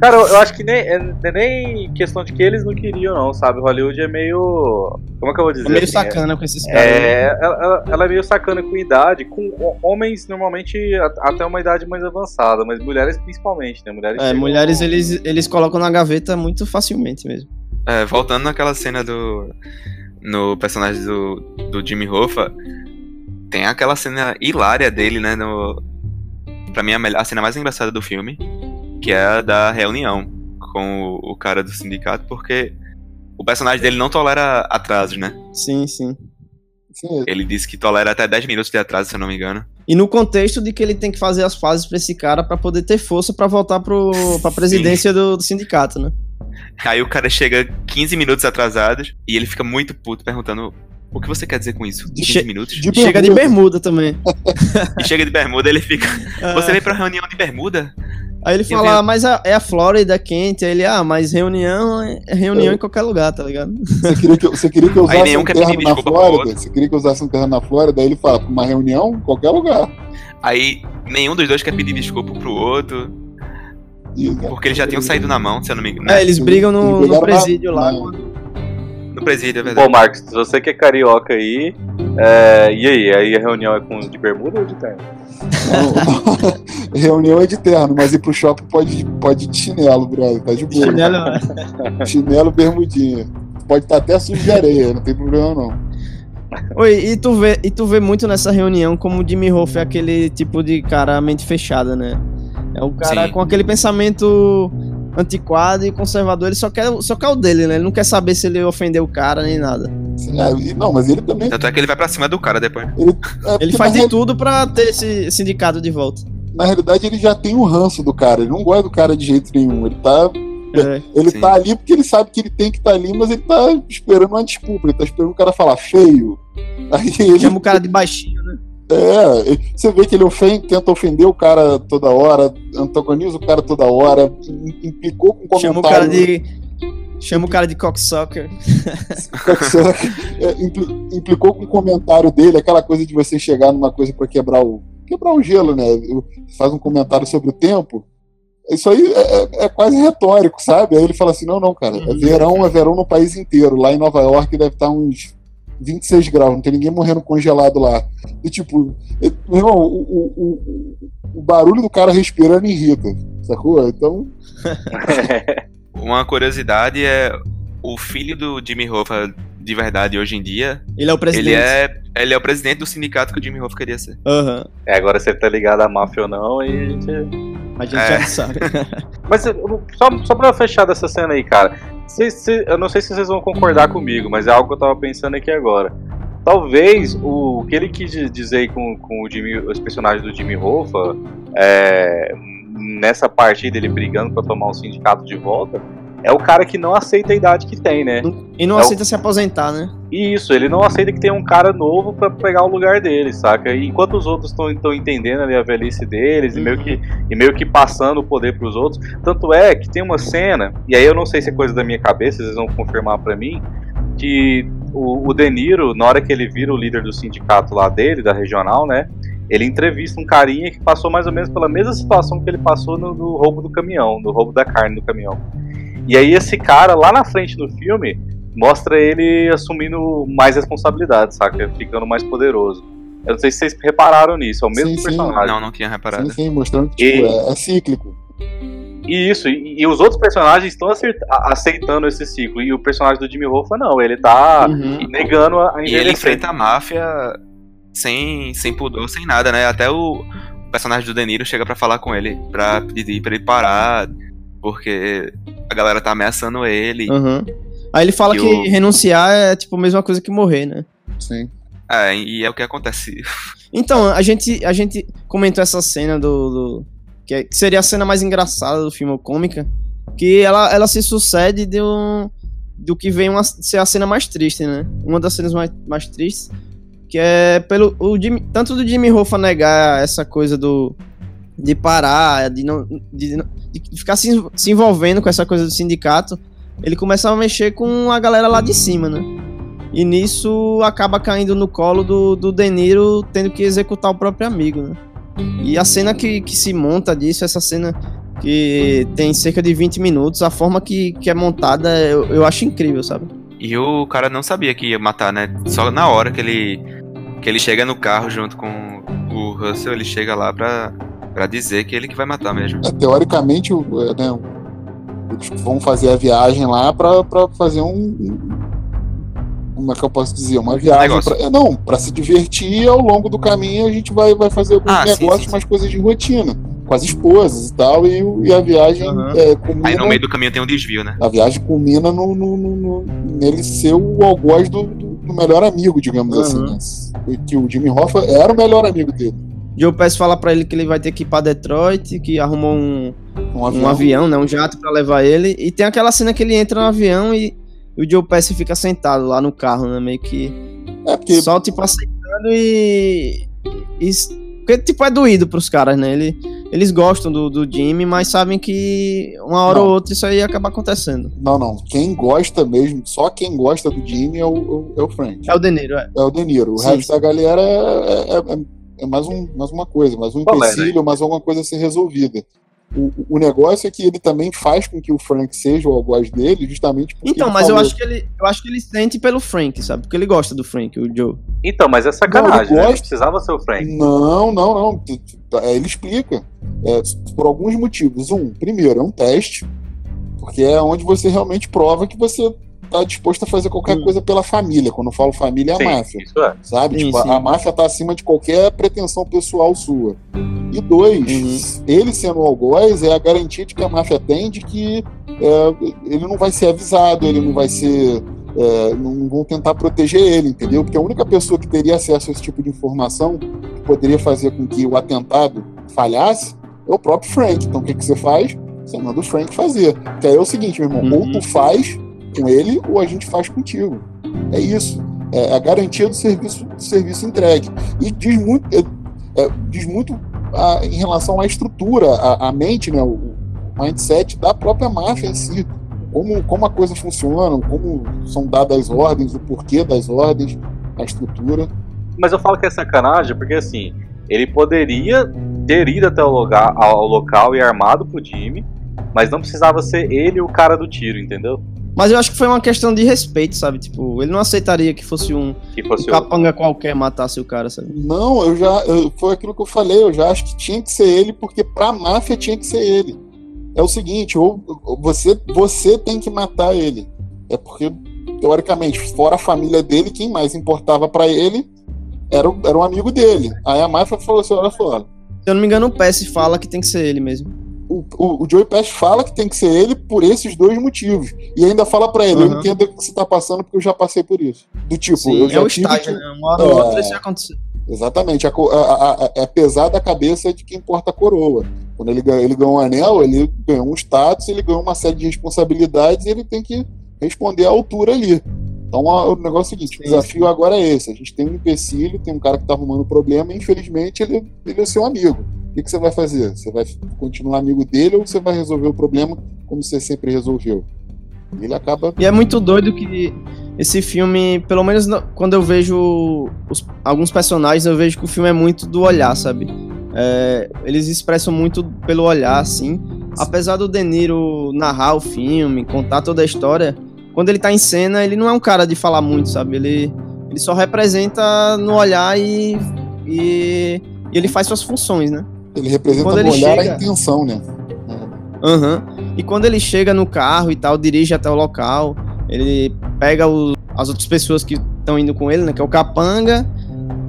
Cara, eu, eu acho que nem, é, é nem questão de que eles não queriam, não, sabe? Hollywood é meio. Como é que eu vou dizer? É meio assim? sacana com esses caras. né? É, ela, ela- ela é meio sacana com idade, com ho- homens normalmente até uma idade mais avançada, mas mulheres principalmente, né? Mulheres, É, mulheres eles, eles colocam na gaveta muito facilmente mesmo. É, voltando naquela cena do. No personagem do, do Jimmy Hoffa, tem aquela cena hilária dele, né? No, pra mim, a, melhor, a cena mais engraçada do filme, que é a da reunião com o, o cara do sindicato, porque o personagem dele não tolera atrasos, né? Sim, sim. Assim, Ele disse que tolera até 10 minutos de atraso, se eu não me engano. E no contexto de que ele tem que fazer as fases pra esse cara pra poder ter força pra voltar pro, pra presidência do, do sindicato, né? Aí o cara chega 15 minutos atrasados e ele fica muito puto perguntando o que você quer dizer com isso? 15 Che- minutos? de Chega de bermuda também. E chega de bermuda, ele fica. Você veio pra reunião de bermuda? Aí ele fala, ah, mas a- é a Flórida quente. Aí ele, ah, mas reunião é é reunião em qualquer lugar, tá ligado? Você queria que, eu- você queria que eu Aí usasse nenhum um pedir na Flórida? Você queria que eu usasse um terno na Flórida? Aí ele fala, pra uma reunião, em qualquer lugar. Aí nenhum dos dois quer pedir desculpa pro outro, porque eles já tinham saído na mão, se eu não me engano. É, eles brigam no, no presídio lá. No presídio, é Pô, verdade. Marcos, se você que é carioca aí, é, e aí? Aí a reunião é com de bermuda ou de terno? Reunião é de terno, mas ir pro shopping pode, pode ir de chinelo, brother. Tá de boa. Chinelo- Chinelo, bermudinha. Pode estar até sujo de areia, não tem problema não. Oi, e tu, vê, e tu vê muito nessa reunião como o Jimmy Hoff é aquele tipo de cara mente fechada, né? É o cara Sim. com aquele pensamento antiquado e conservador, ele só quer, só quer o dele, né? Ele não quer saber se ele ofendeu o cara nem nada. Assim, é, não, mas ele também. Tanto é que ele vai pra cima do cara depois. é, Ele faz de real- tudo pra ter esse sindicato de volta. na realidade ele já tem o ranço do cara. Ele não gosta do cara de jeito nenhum. Ele tá, É. ele Sim. tá ali porque ele sabe que ele tem que estar ali, mas ele tá esperando uma desculpa. Ele tá esperando o cara falar feio. Aí ele Chama o cara de baixinho, né? É, você vê que ele ofende, tenta ofender o cara toda hora, antagoniza o cara toda hora, im- implicou com um Chama o cara comentário. de. Chama o cara de cocksucker. É, impli- implicou com o comentário dele, aquela coisa de você chegar numa coisa pra quebrar o. quebrar o gelo, né? Faz um comentário sobre o tempo. Isso aí é, é- é quase retórico, sabe? Aí ele fala assim: não, não, cara, é Uhum. verão, é verão no país inteiro. Lá em Nova York deve estar uns 26 graus, não tem ninguém morrendo congelado lá. E tipo, meu irmão, o, o, o, o barulho do cara respirando irrita, sacou? Então. Uma curiosidade é o filho do Jimmy Hoffa de verdade hoje em dia. Ele é o presidente. Ele é, ele é o presidente do sindicato que o Jimmy Hoffa queria ser. Uhum. É, agora se ele tá ligado à máfia ou não, aí a gente. A gente É. já sabe. Mas eu- só, só pra fechar dessa cena aí, cara. Se- se- eu não sei se vocês vão concordar comigo, mas é algo que eu tava pensando aqui agora. Talvez o, o que ele quis di- dizer com, com o Jimmy, os personagens do Jimmy Hoffa, é, nessa parte aí dele brigando pra tomar o sindicato de volta, é o cara que não aceita a idade que tem, né? E não É o- aceita se aposentar, né? E isso, ele não aceita que tem um cara novo pra pegar o lugar dele, saca? E enquanto os outros estão entendendo ali a velhice deles e, meio que, e meio que passando o poder pros outros. Tanto é que tem uma cena, e aí eu não sei se é coisa da minha cabeça, vocês vão confirmar pra mim, que o, o De Niro, na hora que ele vira o líder do sindicato lá dele, da regional, né? Ele entrevista um carinha que passou mais ou menos pela mesma situação que ele passou no, no roubo do caminhão, no roubo da carne do caminhão. E aí esse cara, lá na frente do filme, mostra ele assumindo mais responsabilidade, saca? Ficando mais poderoso. Eu não sei se vocês repararam nisso, é o mesmo Sim, sim. personagem. Não, não tinha reparado. Sim, sim, mostrando que tipo, E- é, é cíclico. E isso, e, e os outros personagens estão aceitando esse ciclo. E o personagem do Jimmy Hoffa não, ele tá Uhum. negando a, E ele enfrenta a máfia sem, sem pudor, sem nada, né? Até o personagem do De Niro chega pra falar com ele, pra pedir pra ele parar, porque a galera tá ameaçando ele. Uhum. Aí ele fala E que o- renunciar é tipo a mesma coisa que morrer, né? Sim. É, e é o que acontece. Então, a gente, a gente comentou essa cena do. do- que, é- que seria a cena mais engraçada do filme, ou cômica. Que ela, ela se sucede de um, do que vem uma, ser a cena mais triste, né? Uma das cenas mais, mais tristes. Que é pelo. O Jimmy- tanto do Jimmy Hoffa negar essa coisa do. De parar, de não. De, de ficar se, se envolvendo com essa coisa do sindicato. Ele começa a mexer com a galera lá de cima, né? E nisso acaba caindo no colo do, do De Niro tendo que executar o próprio amigo, né? E a cena que, que se monta disso, essa cena que tem cerca de 20 minutos, a forma que, que é montada eu, eu acho incrível, sabe? E o cara não sabia que ia matar, né? Só na hora que ele, que ele chega no carro junto com o Russell, ele chega lá pra, pra dizer que ele que vai matar mesmo. É, teoricamente, é, né, eles vão fazer a viagem lá pra, pra fazer um. Como é que eu posso dizer? Uma viagem. Pra, é, não, pra se divertir ao longo do caminho a gente vai, vai fazer alguns Ah, sim, negócios, sim, mas coisas de rotina. Com as esposas e tal, e, e a viagem Aham. é, culmina. Aí no meio do caminho tem um desvio, né? A viagem culmina no, no- no- no- nele ser o algoz do, do- do melhor amigo, digamos Aham. assim. Né? Que o Jimmy Hoffa era o melhor amigo dele. Joe Pass fala pra ele que ele vai ter que ir pra Detroit, que arrumou um, Um um avião. avião, né? Um jato pra levar ele. E tem aquela cena que ele entra no avião e, e o Joe Pass fica sentado lá no carro, né? Meio que É, porque só, tipo, aceitando e. e porque, tipo, é doído pros caras, né? Ele, eles gostam do, do Jimmy, mas sabem que uma hora Não. ou outra isso aí acaba acontecendo. Não, não. Quem gosta mesmo, só quem gosta do Jimmy é o, o- é o Frank. É o De Niro, é. É o De Niro. O Sim, resto sim. da galera é, é- é- mais, um, mais uma coisa, mais um empecilho, mais alguma coisa a ser resolvida. O, o negócio é que ele também faz com que o Frank seja o algoz dele, justamente porque. Então, ele mas eu falou- acho que ele, eu acho que ele sente pelo Frank, sabe? Porque ele gosta do Frank, o Joe. Então, mas é sacanagem, Não, ele né? Não gosta. precisava ser o Frank. Não, não, não. T- t- é, Ele explica. É, por alguns motivos. Um, primeiro, é um teste, porque é onde você realmente prova que você está disposto a fazer qualquer Hum. coisa pela família. Quando eu falo família, é a Sim, máfia. isso é. Sabe? Sim, tipo, a- sim. a máfia tá acima de qualquer pretensão pessoal sua. E dois, Uhum. ele sendo o algoz é a garantia de que a máfia tem de que é, ele não vai ser avisado, ele não vai ser. é, não vão tentar proteger ele, entendeu? Porque a única pessoa que teria acesso a esse tipo de informação que poderia fazer com que o atentado falhasse é o próprio Frank. Então o que, que você faz? Você manda o Frank fazer. Que aí é o seguinte, meu irmão, Uhum. ou tu faz com ele ou a gente faz contigo. É isso. É a garantia do serviço, do serviço entregue. E diz muito, é, é, diz muito a- em relação à estrutura, a, a mente, né, o, o mindset da própria máfia em si. Como, como a coisa funciona, como são dadas as ordens, o porquê das ordens, a estrutura. Mas eu falo que é sacanagem porque, assim, ele poderia ter ido até o lugar, ao local e armado pro Jimmy, mas não precisava ser ele o cara do tiro, entendeu? Mas eu acho que foi uma questão de respeito, sabe? Tipo, ele não aceitaria que fosse um, Que fosse um capanga qualquer matasse o cara, sabe? Não, eu já. eu- foi aquilo que eu falei, eu já acho que tinha que ser ele, porque pra máfia tinha que ser ele. É o seguinte, ou, ou você, você tem que matar ele. É porque, teoricamente, fora a família dele, quem mais importava pra ele era, o- era um amigo dele. Aí a máfia falou assim: olha só, Se eu não me engano, o Pesce fala que tem que ser ele mesmo. O, o, o Joey Pesci fala que tem que ser ele por esses dois motivos. E ainda fala pra ele: eu Uhum. entendo o que você tá passando porque eu já passei por isso. Do tipo, Sim, eu já é o tive estágio, que- né? Uma hora ou É. outra isso acontecer. Exatamente, a, a, a, a- é pesar da cabeça de quem porta a coroa. Quando ele, ganha- ele ganhou um anel, ele ganhou um status, ele ganhou uma série de responsabilidades e ele tem que responder à altura ali. Então o negócio é o seguinte: o desafio agora é esse. A gente tem um empecilho, tem um cara que tá arrumando problema, e infelizmente ele, ele é seu amigo. O que, que você vai fazer? Você vai continuar amigo dele ou você vai resolver o problema como você sempre resolveu? Ele acaba. E é muito doido que esse filme, pelo menos no- quando eu vejo os- alguns personagens, eu vejo que o filme é muito do olhar, sabe? É, eles expressam muito pelo olhar, assim. Apesar do De Niro narrar o filme, contar toda a história, quando ele tá em cena, ele não é um cara de falar muito, sabe? Ele, ele só representa no olhar e, e, e ele faz suas funções, né? Ele representa no ele olhar chega- a intenção, né? Aham. E quando ele chega no carro e tal, dirige até o local, ele pega o- as outras pessoas que estão indo com ele, né? Que é o Capanga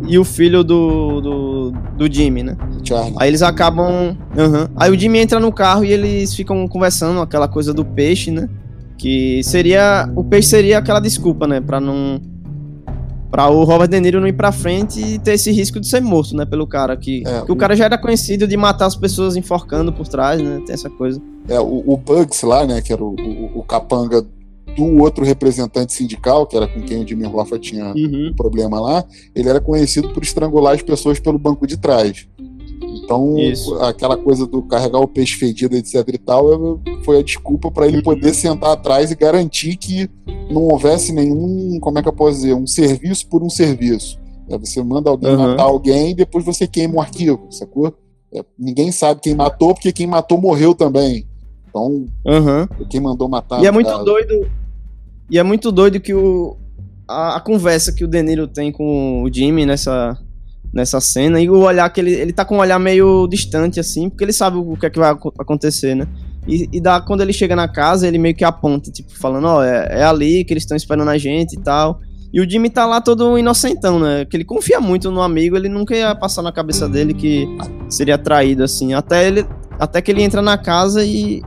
e o filho do, do, do Jimmy, né? Charlie. Aí eles acabam. Aham. Aí o Jimmy entra no carro e eles ficam conversando aquela coisa do peixe, né? Que seria. O peixe seria aquela desculpa, né? Pra não. Pra o Robert De Niro não ir pra frente e ter esse risco de ser morto, né? Pelo cara que. É, que o o- cara já era conhecido de matar as pessoas enforcando por trás, né? Tem essa coisa. É, o, o Bugs lá, né, que era o, o, o capanga do outro representante sindical, que era com quem o Jimmy Hoffa tinha Uhum. um problema lá, ele era conhecido por estrangular as pessoas pelo banco de trás. Então, Isso. aquela coisa do carregar o peixe fedido, etc e tal, foi a desculpa para ele Uhum. poder sentar atrás e garantir que não houvesse nenhum, como é que eu posso dizer, um serviço por um serviço. É, você manda alguém Uhum. matar alguém e depois você queima o arquivo, sacou? É, ninguém sabe quem matou, porque quem matou morreu também. Então, Aham. quem mandou matar. E é muito cara, doido. E é muito doido que o. A, a conversa que o De Niro tem com o Jimmy nessa, nessa cena, e o olhar que ele, ele tá com um olhar meio distante, assim, porque ele sabe o que é que vai aco- acontecer, né? E, e dá, quando ele chega na casa, ele meio que aponta, tipo, falando, ó, é, é ali que eles estão esperando a gente e tal. E o Jimmy tá lá todo inocentão, né? Que ele confia muito no amigo, ele nunca ia passar na cabeça dele que seria traído, assim. Até, ele, até que ele entra na casa e,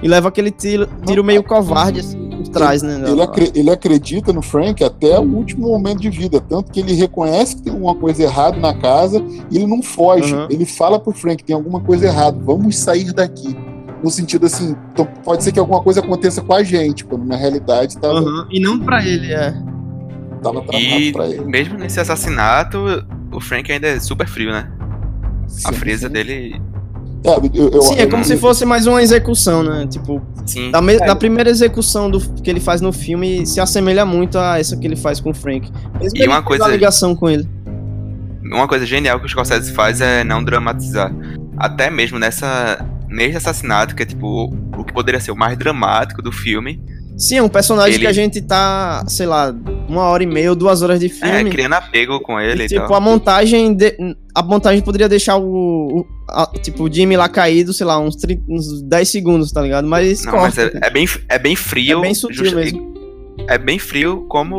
e leva aquele tiro, tiro meio covarde, assim, trás, né? Ele, acre- ele acredita no Frank até o último momento de vida, tanto que ele reconhece que tem alguma coisa errada na casa e ele não foge. Uhum. Ele fala pro Frank: tem alguma coisa errada, vamos sair daqui. No sentido assim, então pode ser que alguma coisa aconteça com a gente, quando na realidade tava, Aham, E não pra ele, é. tava tramado E pra ele. mesmo nesse assassinato, o Frank ainda é super frio, né? A Sim, frieza sim. dele. É, eu- eu- Sim, é eu- como se fosse mais uma execução, né? Tipo, Sim. da, me- da primeira execução do, que ele faz no filme se assemelha muito a essa que ele faz com o Frank. Mesmo E uma coisa- a ligação com ele. Uma coisa genial que o Scorsese faz é não dramatizar. Até mesmo nessa. Nesse assassinato, que é tipo o que poderia ser o mais dramático do filme. Sim, é um personagem Ele- que a gente tá, sei lá, uma hora e meia ou duas horas de É, filme. criando apego com ele E, e, tipo, tal. a montagem. de- a montagem poderia deixar o. o- a- tipo, o Jimmy lá caído, sei lá, uns, 30, uns 10 segundos, tá ligado? Mas Não, mas corta. é, é bem, é bem frio. É bem sutil justa- mesmo. É bem frio como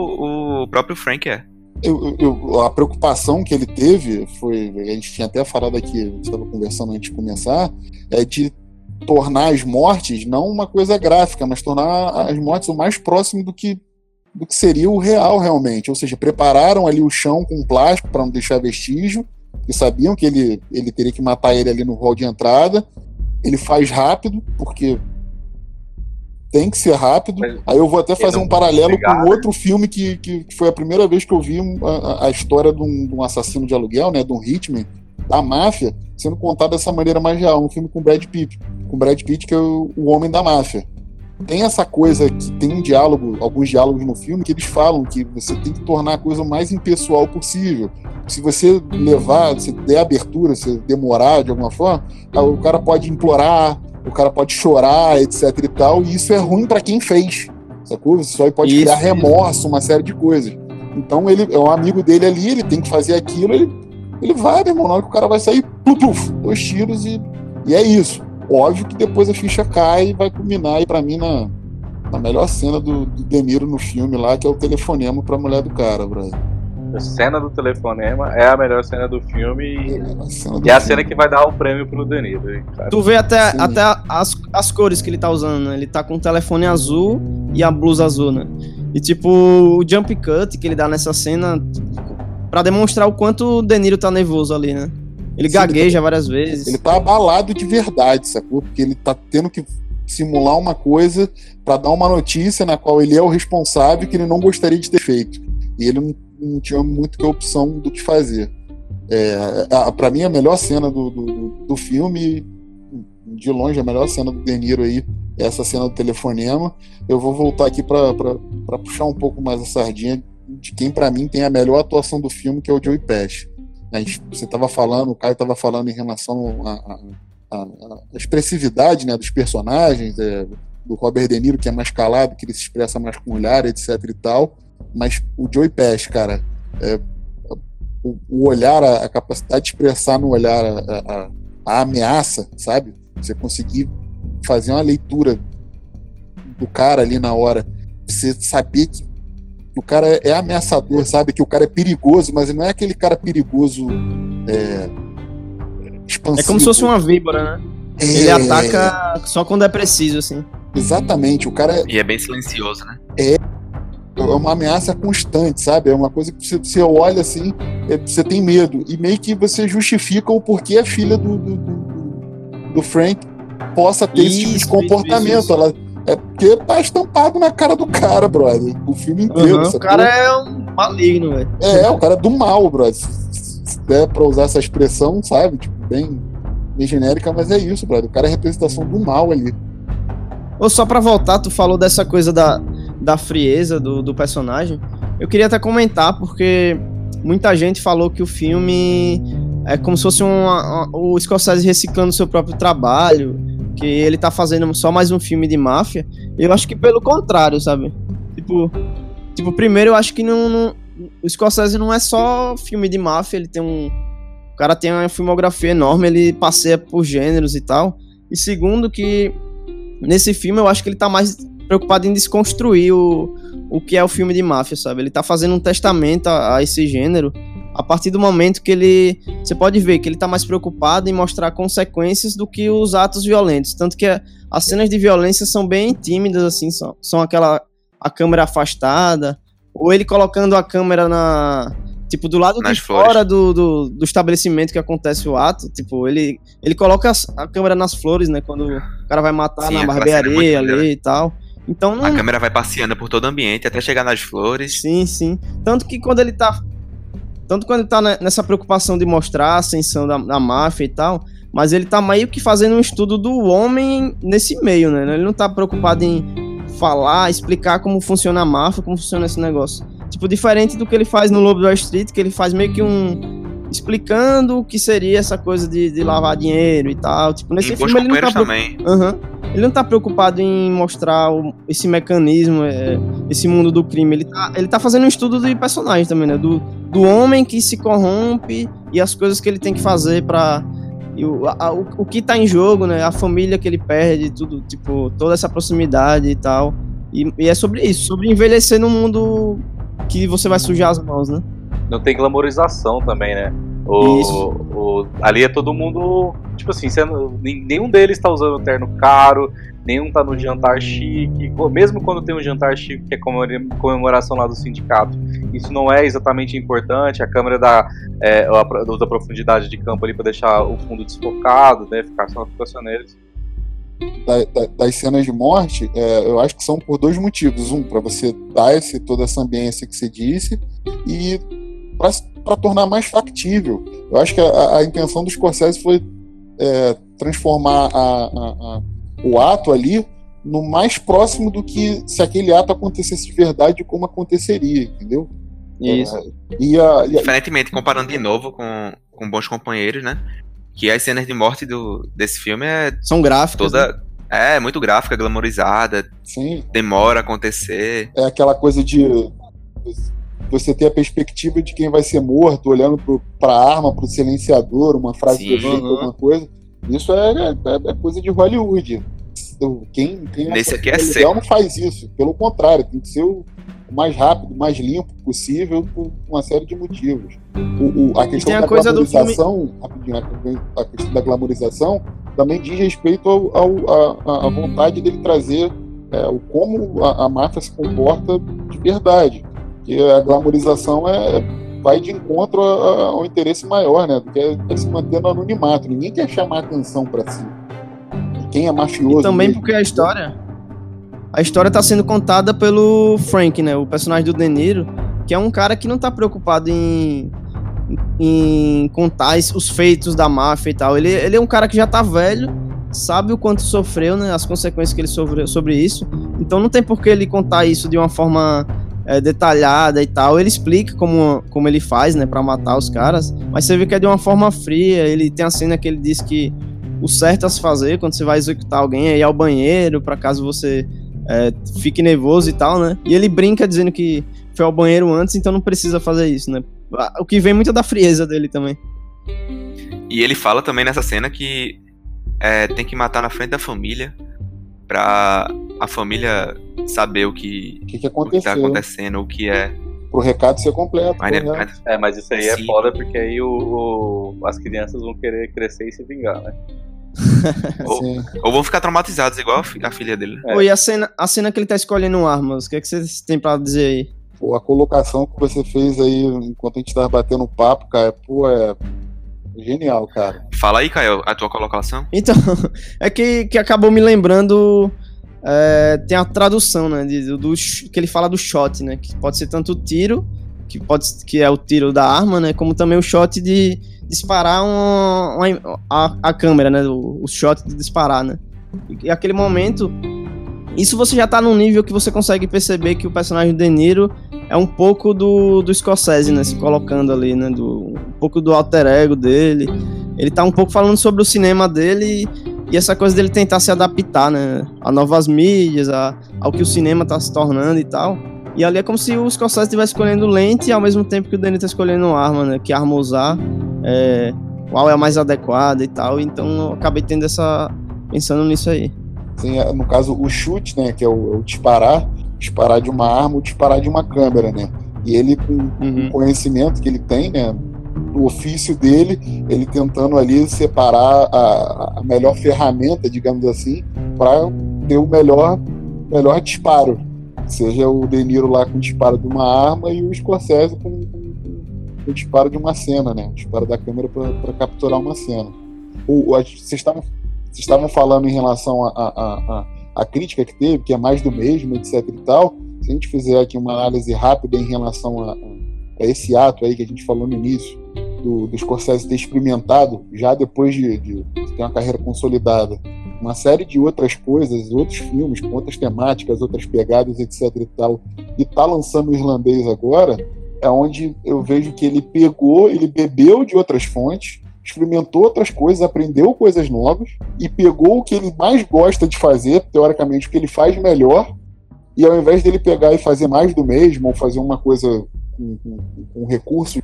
o próprio Frank é. eu- eu- a preocupação que ele teve foi, a gente tinha até falado aqui, a gente estava conversando antes de começar, é de tornar as mortes não uma coisa gráfica, mas tornar as mortes o mais próximo do que do que seria o real realmente, ou seja, prepararam ali o chão com plástico para não deixar vestígio, e sabiam que ele ele teria que matar ele ali no hall de entrada. Ele faz rápido porque tem que ser rápido. Mas Aí eu vou até fazer um paralelo com né? outro filme que, que que foi a primeira vez que eu vi a, a história de um, de um assassino de aluguel, né, de um hitman, da máfia, sendo contado dessa maneira mais real. Um filme com Brad Pitt, com Brad Pitt que é o, o homem da máfia. Tem essa coisa que tem um diálogo, alguns diálogos no filme que eles falam que você tem que tornar a coisa o mais impessoal possível. Se você levar, se der abertura, se demorar de alguma forma, ah, o cara pode implorar, o cara pode chorar, etc e tal, e isso é ruim para quem fez. sacou? Isso aí pode Isso, criar remorso, uma série de coisas. Então ele é um amigo dele ali, ele tem que fazer aquilo, ele, ele vai, meu irmão, na hora que o cara vai sair, pluf, pluf, dois tiros e, e é isso. Óbvio que depois a ficha cai e vai culminar aí pra mim na, na melhor cena do, do De Niro no filme lá, que é o telefonema pra mulher do cara, brother. A cena do telefonema é a melhor cena do filme e, É a cena e é a cena que vai dar o prêmio pro Danilo. hein, sabe? Tu vê até, Sim. até as, as cores que ele tá usando, né? Ele tá com o telefone azul e a blusa azul, né? E tipo, o jump cut que ele dá nessa cena pra demonstrar o quanto o De Niro tá nervoso ali, né? Ele Sim, gagueja várias vezes. Ele tá abalado de verdade, sacou? Porque ele tá tendo que simular uma coisa pra dar uma notícia na qual ele é o responsável que ele não gostaria de ter feito. E ele não, não tinha muito que opção do que fazer. É, a, pra mim, a melhor cena do, do, do- filme, de longe, a melhor cena do De Niro aí, é essa cena do telefonema. Eu vou voltar aqui pra puxar um pouco mais a sardinha de quem pra mim tem a melhor atuação do filme, que é o Joey Pesci. Você estava falando, o Caio estava falando em relação à expressividade né, dos personagens, é, do Robert De Niro, que é mais calado, que ele se expressa mais com olhar, etc e tal. Mas o Joey Pesci, cara, é, o, o olhar, a, a capacidade de expressar no olhar a, a- a ameaça, sabe? Você conseguir fazer uma leitura do cara ali na hora, você saber que que o cara é ameaçador, sabe? Que o cara é perigoso, mas ele não é aquele cara perigoso é, expansivo. É como se fosse uma víbora, né? Ele É, ataca só quando é preciso, assim. Exatamente, o cara é E é bem silencioso, né? é uma ameaça constante, sabe? É uma coisa que você, você olha assim, é, você tem medo. E meio que você justifica o porquê a filha do, do, do- do Frank possa ter esse tipo de Isso, comportamento. isso, isso. Ela, é porque tá estampado na cara do cara, brother. O filme inteiro. Aham, o cara é um maligno, velho. É, o cara é do mal, brother. Se, se der pra usar essa expressão, sabe? Tipo, bem, bem genérica, mas é isso, brother. O cara é a representação do mal ali. Ou só pra voltar, tu falou dessa coisa da, da frieza do, do personagem. Eu queria até comentar, porque muita gente falou que o filme é como se fosse um, o Scorsese reciclando seu próprio trabalho, que ele tá fazendo só mais um filme de máfia. Eu acho que pelo contrário, sabe? Tipo, tipo primeiro eu acho que não, não- o Scorsese não é só filme de máfia, ele tem um... O cara tem uma filmografia enorme, ele passeia por gêneros e tal. E segundo que nesse filme eu acho que ele tá mais preocupado em desconstruir o, o que é o filme de máfia, sabe? Ele tá fazendo um testamento a, a esse gênero a partir do momento que ele. Você pode ver que ele tá mais preocupado em mostrar consequências do que os atos violentos. Tanto que a- as cenas de violência são bem tímidas, assim, são, são aquela. a câmera afastada, ou ele colocando a câmera na. Tipo, do lado Nas de flores. fora do, do, do estabelecimento que acontece o ato. Tipo, ele, ele coloca as- a câmera nas flores, né? Quando o cara vai matar Sim, na é barbearia ali e tal. Então não. A câmera vai passeando por todo o ambiente até chegar nas flores. Sim, sim. Tanto que quando ele tá. Tanto quando ele tá ne- nessa preocupação de mostrar a ascensão da, da máfia e tal. Mas ele tá meio que fazendo um estudo do homem nesse meio, né? Ele não tá preocupado em falar, explicar como funciona a máfia, como funciona esse negócio. Tipo, diferente do que ele faz no Lobo do Wall Street, que ele faz meio que um. explicando o que seria essa coisa de, de lavar dinheiro e tal. Tipo, nesse e filme ele não tá preocupado. também. Aham. Ele não tá preocupado em mostrar o- esse mecanismo, é, esse mundo do crime. Ele tá, ele tá fazendo um estudo de personagem também, né? Do, do homem que se corrompe e as coisas que ele tem que fazer pra. e o, a- o, o que tá em jogo, né? A família que ele perde, tudo, tipo, toda essa proximidade e tal. E, e é sobre isso, sobre envelhecer num mundo que você vai sujar as mãos, né? Não tem glamorização também, né? O, Isso. o- ali é todo mundo. Tipo assim, nenhum deles tá usando terno caro, nenhum tá no jantar chique. co- Mesmo quando tem um jantar chique, que é comemora- comemoração lá do sindicato, isso não é exatamente importante. A câmera dá, é, a pro- usa a profundidade de campo ali pra deixar o fundo desfocado, né? Ficar só ficação neles. da- da- das cenas de morte, é, eu acho que são por dois motivos. Um, para você dar esse, toda essa ambiência que você disse, e para tornar mais factível. Eu acho que a, a intenção do Scorsese foi é, transformar a- a- a- o ato ali no mais próximo do que se aquele ato acontecesse de verdade, como aconteceria, entendeu? Isso. É, e a, e a- Diferentemente, comparando de novo com, com Bons Companheiros, né? Que as cenas de morte do, desse filme é São gráficos. né? toda É, muito gráfica, glamorizada, Sim, demora a acontecer. é aquela coisa de você ter a perspectiva de quem vai ser morto, olhando pro, pra arma, pro silenciador, uma frase Sim. de efeito, Uhum. alguma coisa. Isso é, é- é coisa de Hollywood. Então, Quem, quem Nesse aqui é legal seco. não faz isso. Pelo contrário, tem que ser o, o mais rápido, o mais limpo possível por uma série de motivos. O, o- a questão a da glamorização, rapidinho, a- a questão da glamorização também diz respeito ao, ao- a, a vontade dele trazer é, o como a, a máfia se comporta de verdade. Que a glamorização é, vai de encontro ao interesse maior, né? Do que é, é se manter no anonimato. Ninguém quer chamar atenção para si. Quem é mafioso. E também mesmo, porque a história. A história tá sendo contada pelo Frank, né? O personagem do De Niro, que é um cara que não tá preocupado em, em contar os feitos da máfia e tal. Ele, ele é um cara que já tá velho, sabe o quanto sofreu, né? As consequências que ele sofreu sobre isso. Então não tem por que ele contar isso de uma forma é, detalhada e tal. Ele explica como, como ele faz, né? Pra matar os caras. Mas você vê que é de uma forma fria. Ele tem a cena que ele diz que o certo a se fazer quando você vai executar alguém é ir ao banheiro, para caso você é, fique nervoso e tal, né? E ele brinca dizendo que foi ao banheiro antes, então não precisa fazer isso, né? O que vem muito da frieza dele também. E ele fala também nessa cena que é, tem que matar na frente da família pra a família saber o que, que, que o que tá acontecendo, o que é. Pro recado ser completo. Mas, né, mas- É, mas isso aí é Sim. foda porque aí o, o- as crianças vão querer crescer e se vingar, né? ou, ou vão ficar traumatizados, igual a, fi- a filha dele. É. E a cena, a cena que ele tá escolhendo armas, o que, é que vocês têm pra dizer aí? pô, a colocação que você fez aí enquanto a gente tava batendo papo, cara, pô, é genial, cara. Fala aí, Caio, a tua colocação. Então, é que, que acabou me lembrando. É, tem a tradução, né? de- do, que ele fala do shot, né? Que pode ser tanto o tiro, que, pode, que é o tiro da arma, né? Como também o shot de disparar uma, uma- a, a câmera, né? O, o shot de disparar, né? E, e aquele momento. Isso você já tá num nível que você consegue perceber que o personagem do De Niro é um pouco do, do Scorsese, né? Se colocando ali, né? Do, um pouco do alter ego dele. Ele tá um pouco falando sobre o cinema dele e, essa coisa dele tentar se adaptar, né? A novas mídias, a, ao que o cinema tá se tornando e tal. E ali é como se o Scorsese estivesse escolhendo lente ao mesmo tempo que o Danny tá escolhendo arma, né? Que arma usar, é, qual é a mais adequada e tal. Então eu acabei tendo essa. pensando nisso aí. Assim, é, no caso, o chute, né, que é o, é o disparar, disparar de uma arma ou disparar de uma câmera, né? E ele, com Uhum. o conhecimento que ele tem, né, do ofício dele, ele tentando ali separar a, a melhor ferramenta, digamos assim, para ter o melhor, melhor disparo. Seja o De Niro lá com o disparo de uma arma e o Scorsese com, com- com o disparo de uma cena, né? O disparo da câmera para capturar uma cena. Vocês estavam estavam falando em relação à a, a, a, a crítica que teve, que é mais do mesmo, etc e tal. Se a gente fizer aqui uma análise rápida em relação a- a esse ato aí que a gente falou no início, do, do Scorsese ter experimentado, já depois de, de ter uma carreira consolidada, uma série de outras coisas, outros filmes, com outras temáticas, outras pegadas, etc e tal, e tá lançando o irlandês agora, é onde eu vejo que ele pegou, ele bebeu de outras fontes, experimentou outras coisas, aprendeu coisas novas e pegou o que ele mais gosta de fazer, teoricamente, o que ele faz melhor, e ao invés dele pegar e fazer mais do mesmo, ou fazer uma coisa com, com, com recursos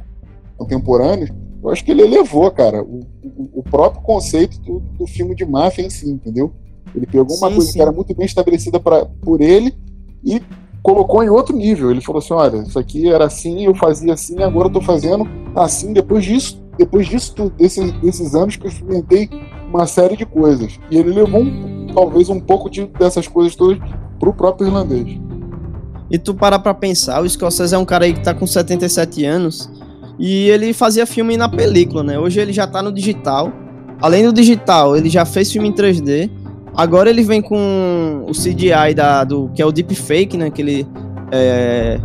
contemporâneos, eu acho que ele elevou, cara, o, o- o próprio conceito do, do filme de máfia em si, entendeu? Ele pegou uma Sim, coisa sim. que era muito bem estabelecida pra, por ele e colocou em outro nível. Ele falou assim: olha, isso aqui era assim, eu fazia assim, agora eu tô fazendo assim. Depois disso, depois disso, tudo, desses, desses anos que eu experimentei uma série de coisas. E ele levou um- talvez um pouco de, dessas coisas todas pro próprio irlandês. E tu parar pra pensar, o Scorsese é um cara aí que tá com 77 anos e ele fazia filme na película, né? Hoje ele já tá no digital. Além do digital, ele já fez filme em 3D. Agora ele vem com o CGI da, do, que é o deepfake, né? Que ele, é,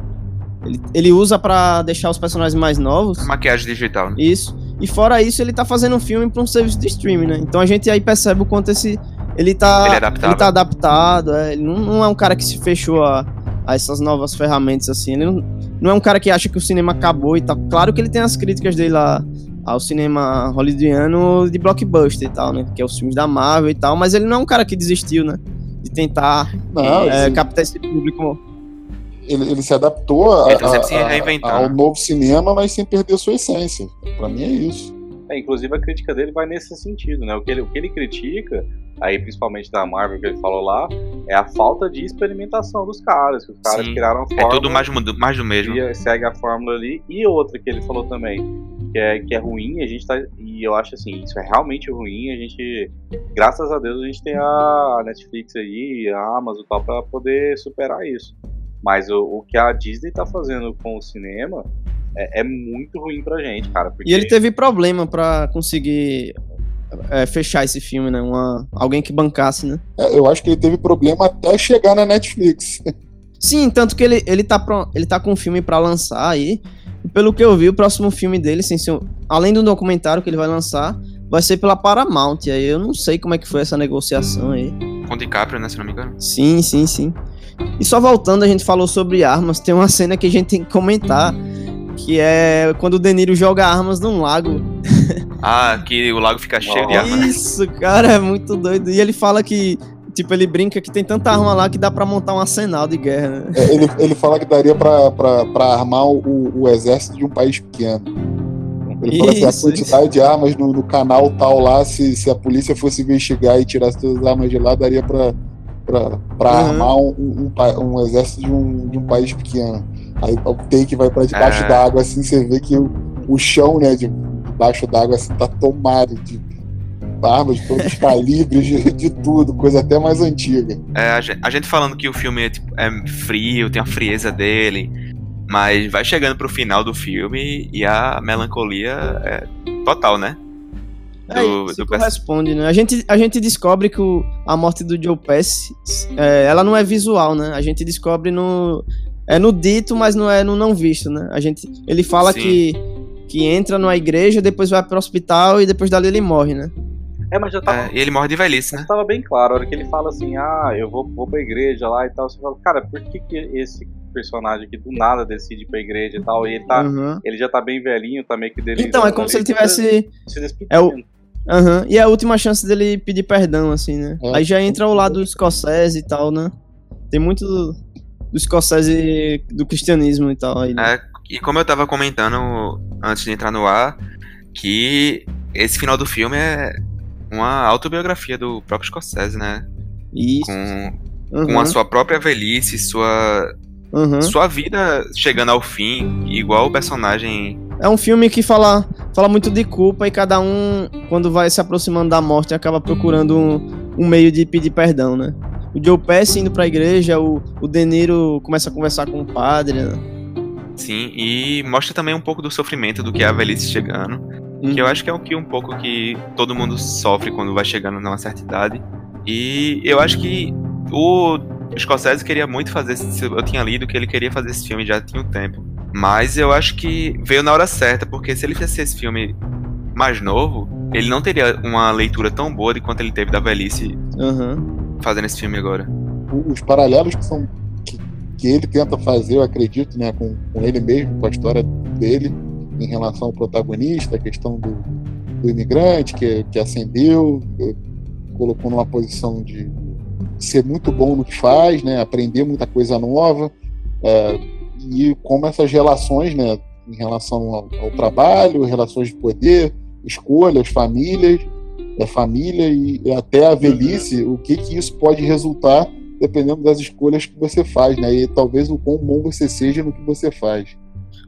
ele, ele usa pra deixar os personagens mais novos. Maquiagem digital, né? Isso. E fora isso, ele tá fazendo um filme pra um serviço de streaming, né? Então a gente aí percebe o quanto esse. Ele tá. Ele é adaptável. tá adaptado, é, ele não, não é um cara que se fechou a, a essas novas ferramentas, assim. Ele não, não é um cara que acha que o cinema acabou e tal. Claro que ele tem as críticas dele lá ao cinema hollywoodiano de blockbuster e tal, né? Que é os filmes da Marvel e tal, mas ele não é um cara que desistiu, né? De tentar Não, é, ele, captar esse público. ele, ele se adaptou a- a- a- ao novo cinema, mas sem perder sua essência. Pra mim é isso. É, inclusive a crítica dele vai nesse sentido, né? O que ele, o que ele critica, aí principalmente da Marvel que ele falou lá, é a falta de experimentação dos caras, que os caras Sim, criaram a É fórmula. tudo mais, do- mais do mesmo. e segue a fórmula ali. E outra que ele falou também, que é, que é ruim, a gente tá. E eu acho assim, isso é realmente ruim. A gente, graças a Deus, a gente tem a Netflix aí, a Amazon e tal, pra poder superar isso. Mas o, o que a Disney tá fazendo com o cinema é, é muito ruim pra gente, cara. Porque E ele teve problema pra conseguir é, fechar esse filme, né? Uma, alguém que bancasse, né? É, Eu acho que ele teve problema até chegar na Netflix. Sim, tanto que ele, ele, tá, pro- ele tá com um filme pra lançar aí. E pelo que eu vi, o próximo filme dele, além do documentário que ele vai lançar, vai ser pela Paramount. E aí eu não sei como é que foi essa negociação aí. Com o DiCaprio, né? Se não me engano. Sim, sim, sim. E só voltando, a gente falou sobre armas. Tem uma cena que a gente tem que comentar. Que é quando o De Niro joga armas num lago. Ah, que o lago fica cheio de arma, né? Isso, cara, é muito doido. E ele fala que, tipo, ele brinca que tem tanta arma lá que dá pra montar um arsenal de guerra, né? É, ele, ele fala que daria pra armar o, o exército de um país pequeno. Ele fala assim, a Isso, quantidade de armas no, no canal tal lá, se, se a polícia fosse investigar e tirasse todas as armas de lá, daria pra, pra, pra Uhum. armar um, um, um exército de um, de um país pequeno. Aí o take vai pra debaixo É. d'água, assim, você vê que o, o chão, né, de, debaixo d'água, assim, tá tomado de armas de todos os calibres, de, de tudo, coisa até mais antiga. É, a, gente, a gente falando que o filme é, tipo, é frio, tem a frieza dele, mas vai chegando pro final do filme e a melancolia é total, né? É, Do- isso do corresponde, né? A gente, a gente descobre que o, a morte do Joe Pesci, é, ela não é visual, né? A gente descobre no... É no dito, mas não é no não visto, né? A gente, ele fala Sim. que, que entra numa igreja, depois vai pro hospital e depois dali ele morre, né? É, mas já tava, É, e ele morre de velhice, né? Tava bem claro, a hora que ele fala assim, ah, eu vou, vou pra igreja lá e tal, você fala, cara, por que, que esse personagem aqui do nada decide ir pra igreja e tal, e ele tá. Uhum. Ele já tá bem velhinho, tá meio que dele. Então, é como se ele tivesse... Se. É o- Aham. E é a última chance dele pedir perdão, assim, né? É. Aí já entra o lado escocese e tal, né? Tem muito do, do escocese do cristianismo e tal aí. né? É, e como eu tava comentando antes de entrar no ar, que esse final do filme é uma autobiografia do próprio Scorsese, né? Isso. Com, Uhum. com a sua própria velhice, sua, uhum. sua vida chegando ao fim, igual o personagem. É um filme que fala, fala muito de culpa e cada um, quando vai se aproximando da morte, acaba procurando um, um meio de pedir perdão, né? O Joe Pesci indo pra igreja, o, o De Niro começa a conversar com o padre, né? Sim, e mostra também um pouco do sofrimento do que é a velhice chegando. Uhum. Que eu acho que é o que um pouco que todo mundo sofre quando vai chegando numa certa idade. E eu acho que o Scorsese queria muito fazer eu tinha lido que ele queria fazer esse filme já tinha um tempo. Mas eu acho que veio na hora certa, porque se ele fizesse esse filme mais novo, ele não teria uma leitura tão boa de quanto ele teve da velhice Uhum. fazendo esse filme agora. os paralelos que são que, que ele tenta fazer, eu acredito, né, com, com ele mesmo, com a história dele em relação ao protagonista, a questão do, do imigrante que, que ascendeu, eh, colocou numa posição de ser muito bom no que faz, né, aprender muita coisa nova, eh, e como essas relações, né, em relação ao, ao trabalho, relações de poder, escolhas, famílias, da família e até a velhice, o que que isso pode resultar dependendo das escolhas que você faz, né? E talvez o quão bom você seja no que você faz.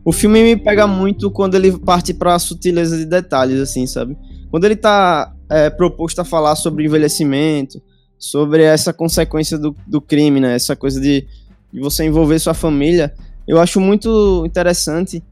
O filme me pega muito quando ele parte pra sutileza de detalhes, assim, sabe? Quando ele tá é, proposto a falar sobre envelhecimento, sobre essa consequência do, do crime, né? Essa coisa de, de você envolver sua família, eu acho muito interessante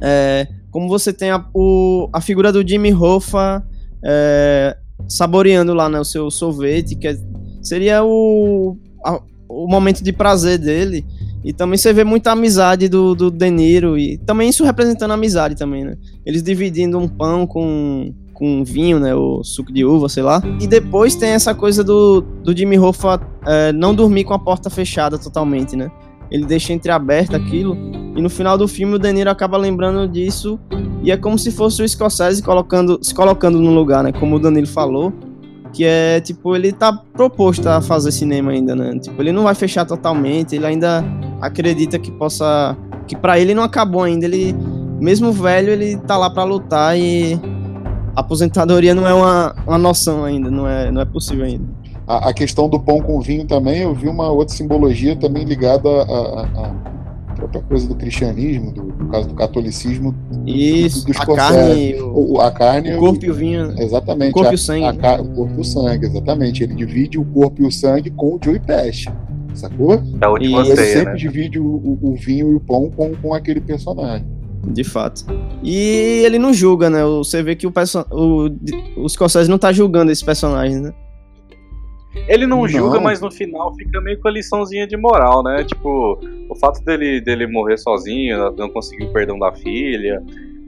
é, como você tem a, o, a figura do Jimmy Hoffa é, saboreando lá né, o seu sorvete, que é- seria o, a- o momento de prazer dele. E também você vê muita amizade do, do De Niro, e também isso representando amizade também, né? Eles dividindo um pão com, com vinho, né? O suco de uva, sei lá. E depois tem essa coisa do, do Jimmy Hoffa é, não dormir com a porta fechada totalmente, né? Ele deixa entreaberto aquilo. E no final do filme o De Niro acaba lembrando disso E é como se fosse o Scorsese colocando, se colocando no lugar, né? Como o Danilo falou. Que é, tipo, ele tá proposto a fazer cinema ainda, né? Tipo, ele não vai fechar totalmente, ele ainda acredita que possa. Que para ele não acabou ainda. Ele, mesmo velho, ele tá lá para lutar e. Aposentadoria não é uma, uma noção ainda, não é, não é possível ainda. A, a questão do pão com vinho também, eu vi uma outra simbologia também ligada a, a própria coisa do cristianismo, do, no caso do catolicismo. Isso, dos a carne, o, o, a carne, o corpo e o vinho. Exatamente. O corpo a, e o sangue. A, o corpo e o sangue, exatamente. Ele divide o corpo e o sangue com o Joey Pest, sacou? Da última E- Ele ceia, sempre né? divide o, o- o vinho e o pão com, com aquele personagem. De fato. E ele não julga, né? Você vê que o, perso- o, o Scorsese não tá julgando esse personagem, né? Ele não, Não. julga, mas no final fica meio com a liçãozinha de moral, né? Tipo, o fato dele, dele morrer sozinho, não conseguir o perdão da filha,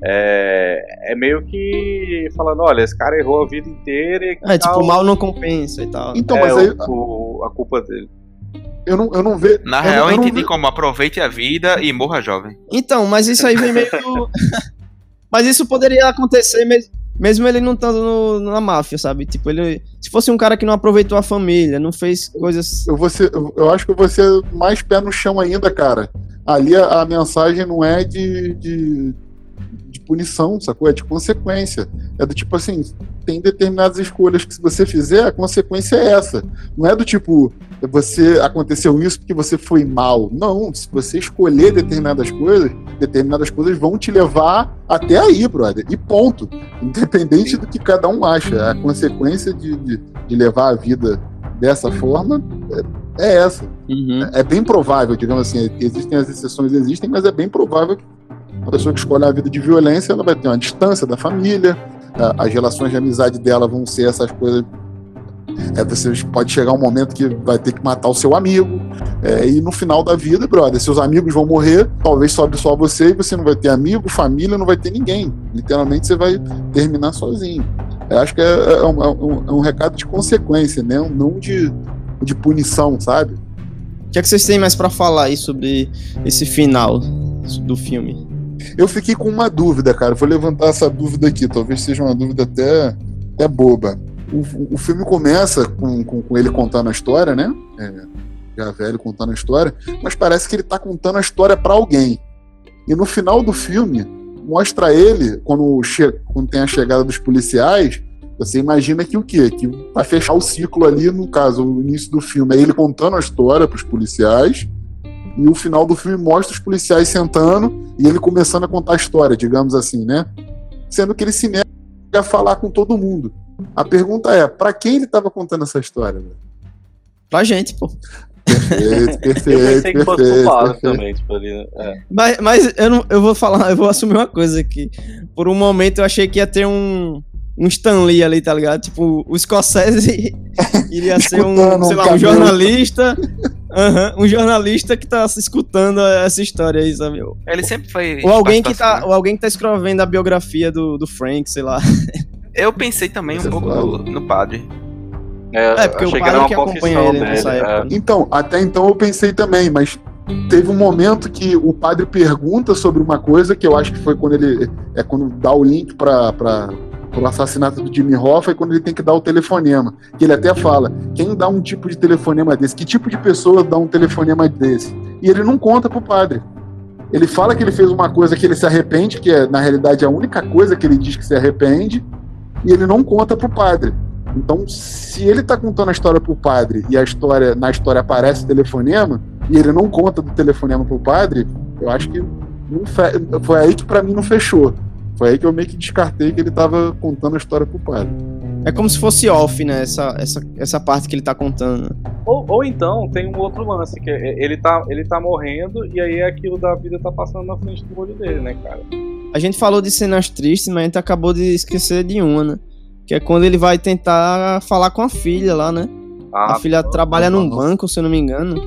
é, é meio que falando, olha, esse cara errou a vida inteira e É, tipo, o mal não compensa e tal. Então, é mas aí o- a culpa dele. eu não, eu não vejo. Na eu real, não, eu entendi ve- como aproveite a vida e morra jovem. Então, mas isso aí vem meio do... Mas isso poderia acontecer mesmo, mesmo ele não estando no- na máfia, sabe? Tipo, ele... Se fosse um cara que não aproveitou a família, não fez coisas... Eu, ser, eu, acho que ser mais pé no chão ainda, cara. Ali a, a mensagem não é de, de, de punição, sacou? É de consequência. É do tipo assim, tem determinadas escolhas que se você fizer, a consequência é essa. Não é do tipo, você aconteceu isso porque você foi mal. Não, se você escolher determinadas coisas, determinadas coisas vão te levar até aí, brother. E ponto. Independente do que cada um acha. A consequência de, de, de levar a vida dessa forma é, é essa. Uhum. É bem provável, digamos assim, existem as exceções, existem, mas é bem provável que uma pessoa que escolhe a vida de violência, ela vai ter uma distância da família, as relações de amizade dela vão ser essas coisas. É, você pode chegar um momento que vai ter que matar o seu amigo, é, e no final da vida, brother, seus amigos vão morrer, talvez sobre só você, e você não vai ter amigo, família, não vai ter ninguém. Literalmente você vai terminar sozinho. Eu acho que é, é um, é um- é um recado de consequência, né? não de, de punição, sabe? O que é que vocês têm mais pra falar aí sobre esse final do filme? Eu fiquei com uma dúvida, cara. Vou levantar essa dúvida aqui. Talvez seja uma dúvida até, até boba. O, o filme começa com, com, com ele contando a história, né? É, já velho contando a história, mas parece que ele tá contando a história para alguém. E no final do filme, mostra ele, quando, quando tem a chegada dos policiais, você imagina que o quê? Que vai fechar o ciclo ali, no caso, o início do filme, é ele contando a história pros policiais, e o final do filme mostra os policiais sentando e ele começando a contar a história, digamos assim, né? Sendo que ele se nega a falar com todo mundo. A pergunta é, para quem ele estava contando essa história? velho? Pra gente, pô. Perfeito, perfeito, Eu pensei que fosse pro perfeito, Pablo perfeito. também, tipo, ali, né? É. Mas, mas eu, não, eu vou falar, eu vou assumir uma coisa aqui. Por um momento eu achei que ia ter um, um Stan Lee ali, tá ligado? Tipo, o Scorsese iria ser um, um sei lá, um jornalista. Aham, um jornalista que tá escutando essa história aí, sabe? Ele sempre foi. Ou alguém que tá, ou alguém que tá escrevendo a biografia do, do Frank, sei lá. Eu pensei também Você um pouco fala. no, no padre. É, É, porque o padre era uma que acompanha ele nessa dele. época. é. né? Então, até então eu pensei também, mas teve um momento que o padre pergunta sobre uma coisa que eu acho que foi quando ele é quando dá o link para para o assassinato do Jimmy Hoffa e quando ele tem que dar o telefonema, que ele até fala, quem dá um tipo de telefonema desse, que tipo de pessoa dá um telefonema desse? E ele não conta pro padre. Ele fala que ele fez uma coisa que ele se arrepende, que é na realidade a única coisa que ele diz que se arrepende, e ele não conta pro padre. Então, se ele tá contando a história pro padre e a história na história aparece o telefonema e ele não conta do telefonema pro padre, eu acho que foi aí que pra mim não fechou. Foi aí que eu meio que descartei que ele tava contando a história pro padre. É como se fosse off, né? Essa, essa, essa parte que ele tá contando. Ou, ou então tem um outro lance, que é- ele tá, ele tá morrendo e aí aquilo da vida tá passando na frente do olho dele, né, cara? A gente falou de cenas tristes, mas a gente acabou de esquecer de uma, né? Que é quando ele vai tentar falar com a filha lá, né? Ah, a filha trabalha num nossa. banco, se eu não me engano.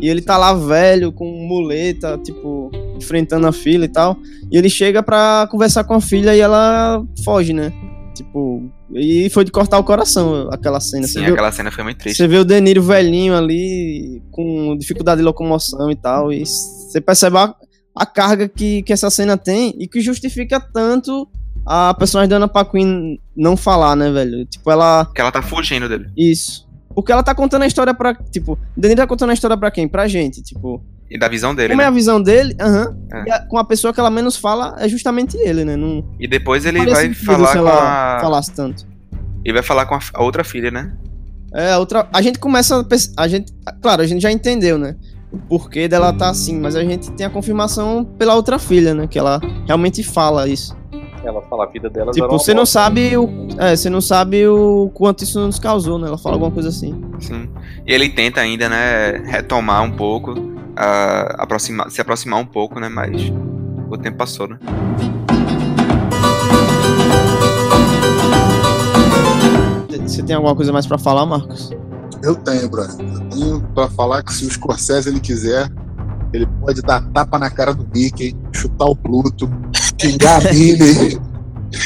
E ele tá lá velho, com muleta, tipo, enfrentando a filha e tal. E ele chega pra conversar com a filha e ela foge, né? Tipo, e foi de cortar o coração aquela cena. Sim, Você viu, aquela cena foi muito triste. você vê o Deniro velhinho ali, com dificuldade de locomoção e tal. E você percebe a, a carga que, que essa cena tem e que justifica tanto a personagem da Ana Paquin não falar, né, velho? Tipo, ela. Que ela tá fugindo dele. Isso. Porque ela tá contando a história pra. Tipo, Danilo tá contando a história pra quem? Pra gente, tipo. E da visão dele, Como é né? a visão dele, aham. É. E a- com a pessoa que ela menos fala é justamente ele, né? Não E depois ele vai falar se com ela a. falasse tanto. Ele vai falar com a, a outra filha, né? É, a outra. A gente começa. a A gente. Claro, a gente já entendeu, né? O porquê dela tá assim, mas a gente tem a confirmação pela outra filha, né? Que ela realmente fala isso. Ela fala a vida delas Tipo, você não bosta. sabe o. É, você não sabe o quanto isso nos causou, né? Ela fala alguma coisa assim. Sim. E ele tenta ainda, né, retomar um pouco, a, aproximar, se aproximar um pouco, né? Mas o tempo passou, né? Você tem alguma coisa mais pra falar, Marcos? Eu tenho, brother. Eu tenho pra falar que se o Scorsese ele quiser, ele pode dar tapa na cara do Mickey, chutar o Pluto, xingar a Minnie,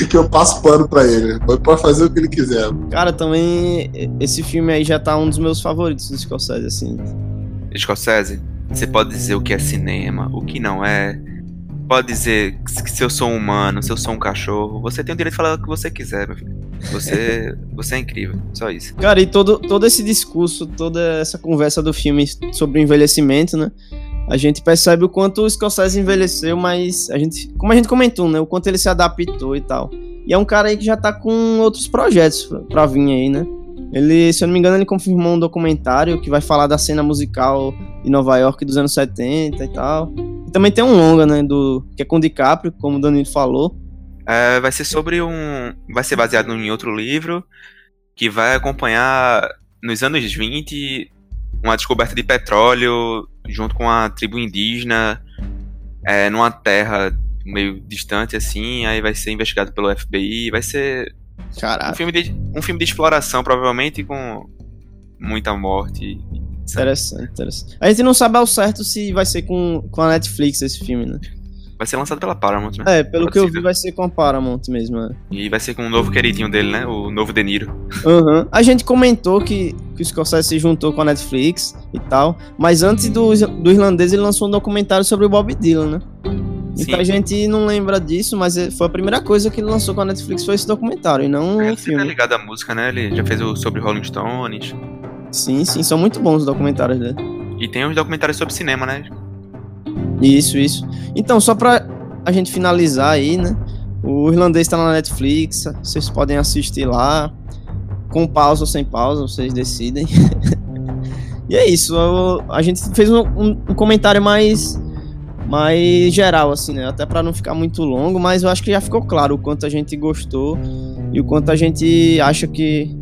que eu passo pano pra ele. Ele pode fazer o que ele quiser. Cara, também esse filme aí já tá um dos meus favoritos do Scorsese, assim. Scorsese, você pode dizer o que é cinema, o que não é. Pode dizer que se eu sou um humano, se eu sou um cachorro. Você tem o direito de falar o que você quiser, meu filho. Você, você é incrível. Só isso. Cara, e todo, todo esse discurso, toda essa conversa do filme sobre o envelhecimento, né? A gente percebe o quanto o Scorsese envelheceu, mas a gente, como a gente comentou, né? O quanto ele se adaptou e tal. E é um cara aí que já tá com outros projetos pra- vir aí, né? Ele, se eu não me engano, ele confirmou um documentário que vai falar da cena musical de Nova York dos anos 70 e tal. E também tem um longa, né? Do, que é com o DiCaprio, como o Danilo falou. É, vai ser sobre um. Vai ser baseado em outro livro que vai acompanhar nos anos 20 uma descoberta de petróleo junto com a tribo indígena é, numa terra meio distante assim. Aí vai ser investigado pelo FBI. Vai ser um Caraca, filme de, um filme de exploração, provavelmente com muita morte. Interessante, interessante. A gente não sabe ao certo se vai ser com, com a Netflix esse filme, né? Vai ser lançado pela Paramount, né? É, pelo Pode que eu vi, vai ser com a Paramount mesmo. É. E vai ser com um novo queridinho dele, né? O novo De Niro. Aham. A gente comentou que, que o Scorsese se juntou com a Netflix e tal, mas antes do, do irlandês ele lançou um documentário sobre o Bob Dylan, né? Sim. Então a gente não lembra disso, mas é- foi a primeira coisa que ele lançou com a Netflix foi esse documentário, e não Ele um sempre é filme. ligado à música, né? Ele já fez o sobre Rolling Stones. Sim, sim, são muito bons os documentários dele. E tem uns documentários sobre cinema, né? Isso, isso. Então, só pra a gente finalizar aí, né? O irlandês tá na Netflix, vocês podem assistir lá, com pausa ou sem pausa, vocês decidem. e é isso, eu- a gente fez um, um- um comentário mais, mais geral, assim, né? Até pra não ficar muito longo, mas eu acho que já ficou claro o quanto a gente gostou e o quanto a gente acha que,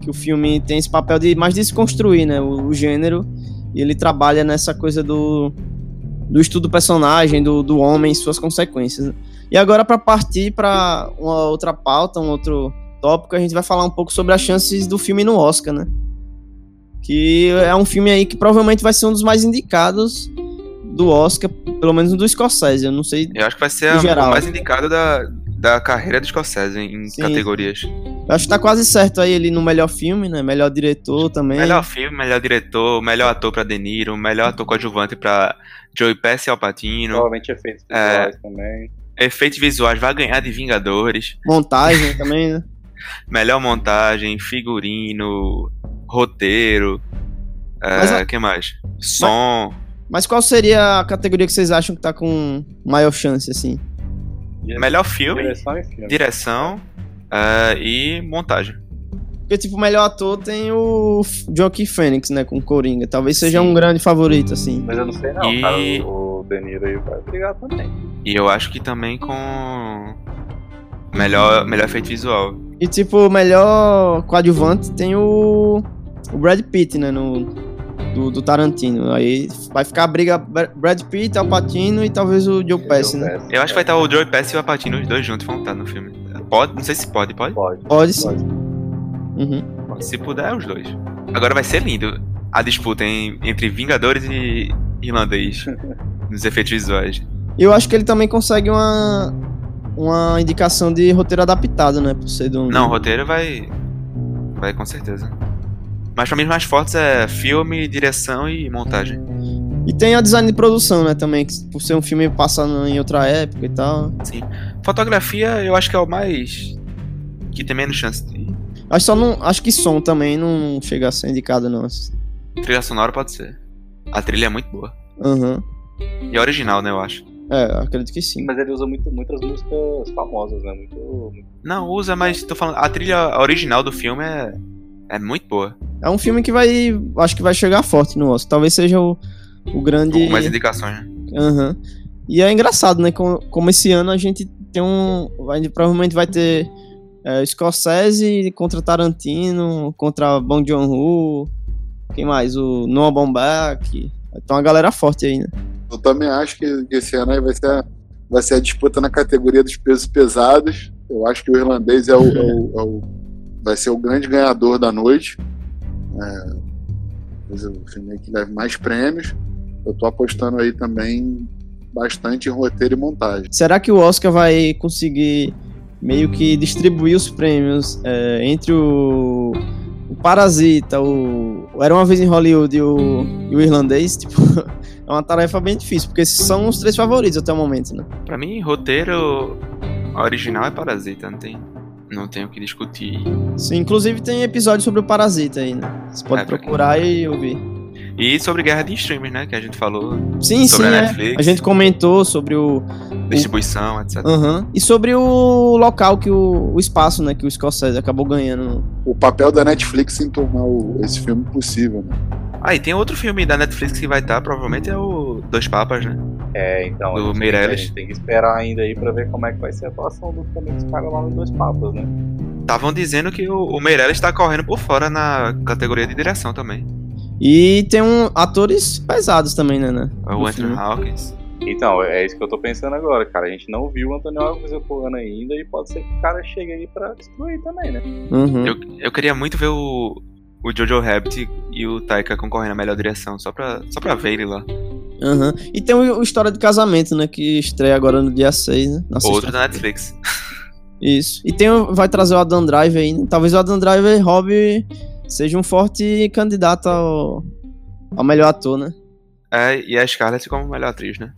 que o filme tem esse papel de mais desconstruir, né? O, o gênero, e ele trabalha nessa coisa do do estudo do personagem, do, do homem e suas consequências. E agora, para partir para uma outra pauta, um outro tópico, a gente vai falar um pouco sobre as chances do filme no Oscar, né? Que é um filme aí que provavelmente vai ser um dos mais indicados do Oscar, pelo menos do Scorsese. Eu não sei. Eu acho que vai ser a- o mais indicado da, da carreira do Scorsese em Sim. categorias. Eu acho que tá quase certo aí ele no melhor filme, né? Melhor diretor também. Melhor filme, melhor diretor, melhor ator pra De Niro, melhor ator coadjuvante pra Joey Pesci e Al Pacino. Provavelmente efeitos É. visuais também. Efeitos visuais vai ganhar de Vingadores. Montagem também, né? Melhor montagem, figurino, roteiro. Mas É, a- que mais? Som. Mas qual seria a categoria que vocês acham que tá com maior chance, assim? Melhor filme, Direção e filme. direção é, e montagem. Porque, tipo, o melhor ator tem o Joaquin Phoenix, né, com Coringa. Talvez seja Sim. um grande favorito, assim. Mas eu não sei não, E- cara. O De Niro aí vai brigar também. E eu acho que também com melhor, melhor efeito visual. E, tipo, o melhor coadjuvante tem o, o Brad Pitt, né, no, do, do Tarantino. Aí vai ficar a briga Bra- Brad Pitt, Al Pacino e talvez o Joe Pesci, né? Eu acho que vai estar o Joey Pesci e o Al Pacino, os dois juntos vão estar no filme. Pode, não sei se pode, pode? Pode. Pode sim. Pode. Uhum. Se puder, os dois. Agora vai ser lindo a disputa em- entre Vingadores e Irlandês nos efeitos visuais. E eu acho que ele também consegue uma, uma indicação de roteiro adaptado, né, por ser do... Não, o roteiro vai. Vai com certeza. Mas pra mim os mais fortes é filme, direção e montagem. E tem a design de produção, né, também, que por ser um filme passando em outra época e tal. Fotografia, eu acho que é o mais. que tem menos chance de. Acho, só não, acho que som também não chega a ser indicado, não. Trilha sonora pode ser. A trilha é muito boa. Aham. E é original, né, eu acho. É, acredito que sim. Mas ele usa muito, muitas músicas famosas, né? Muito. Não, usa, mas tô falando. A trilha original do filme é. É muito boa. É um filme que vai. Acho que vai chegar forte no Oscar. Talvez seja o, o grande. Com mais indicações, né? Aham. E é engraçado, né? Como, como esse ano a gente tem um. Vai, provavelmente vai ter é, Scorsese contra Tarantino, contra Bong Joon-ho. Quem mais? O Noah Baumbach. Então a galera forte aí, né? Eu também acho que, que esse ano aí vai ser, a, vai ser a disputa na categoria dos pesos pesados. Eu acho que o irlandês é o, é o- é o- vai ser o grande ganhador da noite. É, o filme que leva mais prêmios. Eu tô apostando aí também bastante em roteiro e montagem. Será que o Oscar vai conseguir meio que distribuir os prêmios é, entre o, o Parasita, o, o Era Uma Vez em Hollywood e o, e o Irlandês? Tipo, é uma tarefa bem difícil, porque esses são os três favoritos até o momento, né? Pra mim, roteiro. A original é Parasita, não tem. Não tem o que discutir. Sim, inclusive tem episódio sobre o Parasita aí, né? Você pode É, procurar e ouvir. E sobre guerra de streamers, né? Que a gente falou. Sim, Sobre sim, a é. Netflix. A gente comentou sobre o. Distribuição, etc. Aham. E sobre o local que o, o espaço, né? Que o Scorsese acabou ganhando. O papel da Netflix em tornar o- esse filme possível. Né? Ah, e tem outro filme da Netflix que vai estar, provavelmente é o Dois Papas, né? É, então. Do Meirelles. A gente tem que esperar ainda aí pra ver como é que vai ser a atuação do, também dos caras lá nos dois papas, né? Estavam dizendo que o, o Meirelles tá correndo por fora na categoria de direção também. E tem um, atores pesados também, né? né? É O Anthony filme. Hawkins. Então, é isso que eu tô pensando agora, cara. A gente não viu o Antônio Alves atuando ainda e pode ser que o cara chegue aí pra destruir também, né? Uhum. Eu, eu queria muito ver o, o Jojo Rabbit e o Taika concorrendo à melhor direção, só pra, só pra ver ele lá. Aham. E tem o, o História de Casamento, né? Que estreia agora no dia 6, né? Na Outro da Netflix. Isso. E tem, o- vai trazer o Adam Driver aí, né? Talvez o Adam Driver Rob seja um forte candidato ao, ao melhor ator, né? É, e a Scarlett como melhor atriz, né?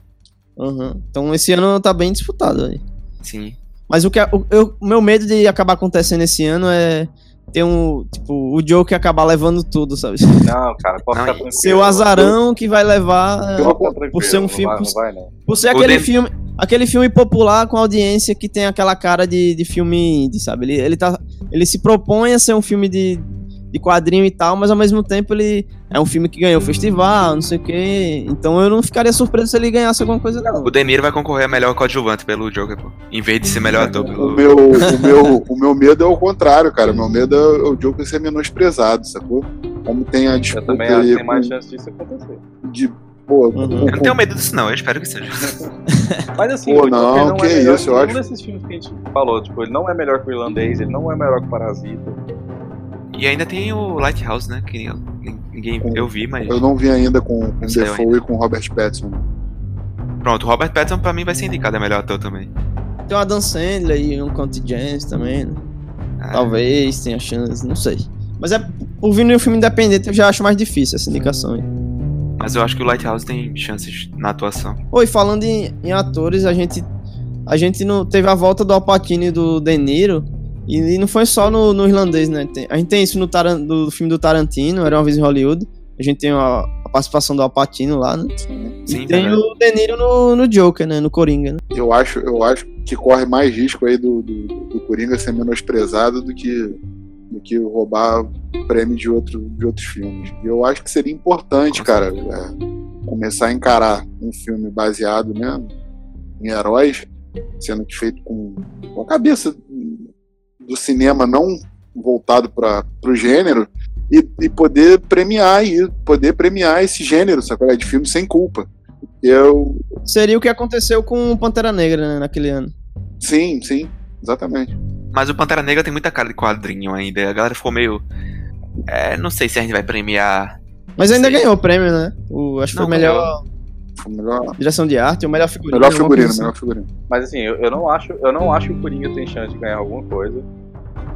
Uhum. Então esse ano tá bem disputado aí. Sim. Mas o que o, eu- o meu medo de acabar acontecendo esse ano é ter um, tipo, o Joker acabar levando tudo, sabe? Não, cara, pode Não, ficar tranquilo. Ser o azarão que vai levar por ser um não filme- Vai, não vai, não. Por ser O aquele Dem- filme, aquele filme popular com audiência que tem aquela cara de, de filme indie, sabe? Ele, ele, tá, ele se propõe a ser um filme de, de quadrinho e tal, mas ao mesmo tempo ele é um filme que ganhou festival, não sei o quê. Então eu não ficaria surpreso se ele ganhasse alguma coisa não. O De Niro vai concorrer a melhor coadjuvante pelo Joker, pô. Em vez de ser melhor ator O pelo. meu, o, meu, o meu medo é o contrário, cara. O meu medo é o Joker ser menosprezado, sacou? Como tem a Eu disputa também acho que tem mais chance disso acontecer. de. Pô, Uhum. Eu não tenho medo disso, não. Eu espero que seja. Mas assim, Pô, o Joker não, não que é melhor isso, que eu nenhum acho- desses filmes que a gente falou. Tipo, ele não é melhor que o irlandês, ele não é melhor que o Parasita. E ainda tem o Lighthouse, né? Que eu- ninguém. Eu vi, mas. Eu não vi ainda com, com saiu Defoe e com Robert Pattinson. Pronto, o Robert Pattinson pra mim vai ser indicado a melhor ator também. Tem o Adam Sandler e um Conte James também, né? Ah, Talvez tenha chance, não sei. Mas é por vir no filme independente eu já acho mais difícil essa indicação aí. Mas eu acho que o Lighthouse tem chances na atuação. Oi, falando em, em atores, a gente a gente não teve a volta do Alpatino e do De Niro e, e não foi só no, no irlandês, né? Tem- a gente tem isso no Taran- do filme do Tarantino, era uma vez em Hollywood. A gente tem a, a participação do Alpatino lá, né? Sim, e tem verdade. o De Niro no, no Joker, né? No Coringa, né? Eu acho, eu acho que corre mais risco aí do, do, do Coringa ser menosprezado do que, do que roubar prêmio de, outro, de outros filmes. E eu acho que seria importante, cara, é, começar a encarar um filme baseado mesmo em heróis, sendo que feito com, com a cabeça do cinema não voltado para o gênero e, e poder premiar e poder premiar esse gênero, sacou? De filme sem culpa. Eu, Seria o que aconteceu com o Pantera Negra, né? Naquele ano. sim, sim, exatamente. Mas o Pantera Negra tem muita cara de quadrinho ainda. A galera ficou meio. É, não sei se a gente vai premiar. Mas ainda Sei. ganhou o prêmio, né? O, acho que foi melhor Foi o melhor, direção de arte, o melhor figurino. melhor figurino, melhor figurino. Mas assim, eu, eu não acho, eu não acho que o Coringa tem chance de ganhar alguma coisa.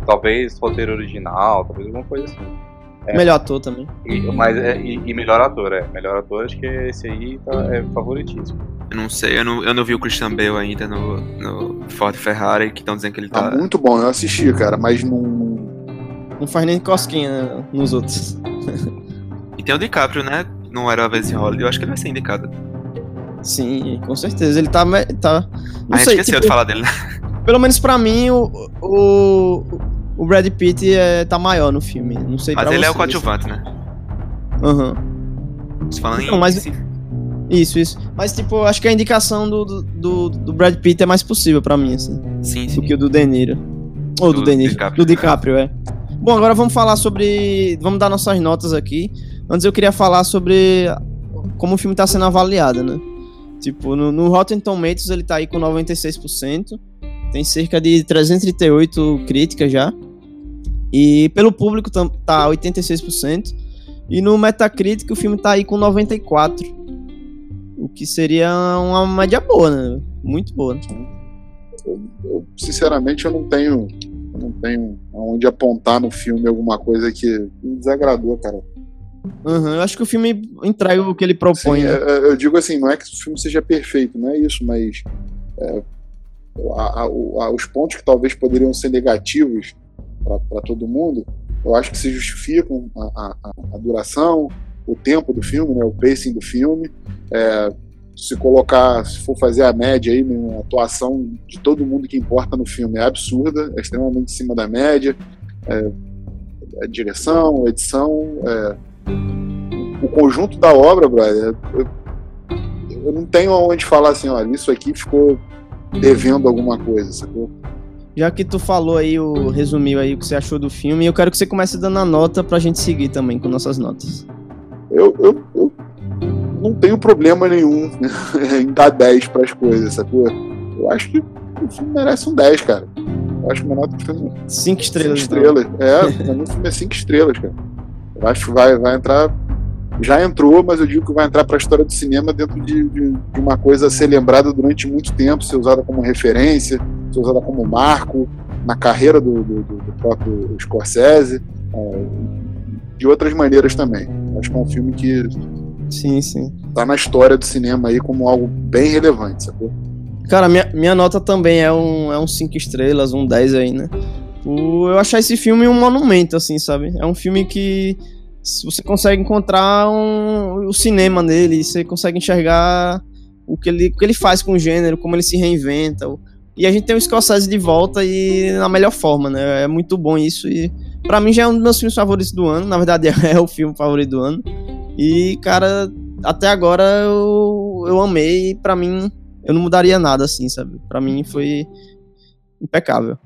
Talvez roteiro original, talvez alguma coisa assim. É. Melhor ator também. E, mas, é, e, e melhor ator, é. Melhor ator, acho que esse aí tá, é favoritíssimo. Eu não sei, eu não, eu não vi o Christian Bale ainda no, no Ford Ferrari, que estão dizendo que ele Tá tá. muito bom, eu assisti, cara, mas não. Não faz nem cosquinha nos outros. E tem o DiCaprio, né? Não era a vez em Hollywood, eu acho que ele vai ser indicado. Sim, com certeza. Ele tá. tá não A gente sei, esqueceu tipo, de falar dele, né? pelo menos pra mim, o, o, o Brad Pitt é, tá maior no filme. Não sei Mas ele é o vocês. coadjuvante, né? Aham. Você falando Não, em. mas-. Isso, isso. Mas, tipo, acho que a indicação do, do- do, do Brad Pitt é mais possível pra mim, assim, Sim, do sim. que o do De Niro. Ou do, Do De Niro. DiCaprio. Do DiCaprio, é. Bom, agora vamos falar sobre. Vamos dar nossas notas aqui. Antes eu queria falar sobre como o filme tá sendo avaliado, né? Tipo, no, no Rotten Tomatoes ele tá aí com 96%. Tem cerca de 338 críticas já. E pelo público tá 86%. E no Metacritic o filme tá aí com 94%. O que seria uma média boa, né? Muito boa. Eu, sinceramente, eu não tenho. Eu não tenho aonde apontar no filme alguma coisa que me desagradou, cara. Uhum, eu acho que o filme entrega o que ele propõe. Sim, né? é, é, eu digo assim, não é que o filme seja perfeito, não é isso, mas é, a- a- a- os pontos que talvez poderiam ser negativos para todo mundo, eu acho que se justificam a, duração, o tempo do filme, né, o pacing do filme. É, se colocar, se for fazer a média aí, né, a atuação de todo mundo que importa no filme é absurda, é extremamente em cima da média. É, a direção, a edição, é, o conjunto da obra, brother, eu, eu não tenho onde falar assim, olha, isso aqui ficou devendo alguma coisa, sacou? Já que tu falou aí, o resumiu aí o que você achou do filme, eu quero que você comece dando a nota pra gente seguir também com nossas notas. Eu, eu, eu não tenho problema nenhum em dar 10 para as coisas, sacou? Eu acho que o filme merece um 10, cara. Eu acho que uma nota de filme Cinco estrelas. Cinco então. estrelas. É, pra mim o filme é cinco estrelas, cara. Eu acho que vai, vai entrar. Já entrou, mas eu digo que vai entrar pra história do cinema dentro de, de- de uma coisa a ser lembrada durante muito tempo, ser usada como referência, ser usada como marco na carreira do, do- do- próprio Scorsese, é, de outras maneiras também. Eu Acho que é um filme que Sim, sim. tá na história do cinema aí como algo bem relevante, sacou? Cara, minha, minha nota também é um 5 é um cinco estrelas, um 10 aí, né? Eu achar esse filme um monumento, assim, sabe? É um filme que você consegue encontrar um- o cinema nele, você consegue enxergar o que, ele, o que ele faz com o gênero, como ele se reinventa. E a gente tem o Scorsese de volta e na melhor forma, né? É muito bom isso e pra mim já é um dos meus filmes favoritos do ano. Na verdade, é o filme favorito do ano. E, cara, até agora eu, eu amei e pra mim eu não mudaria nada, assim, sabe? Pra mim foi impecável.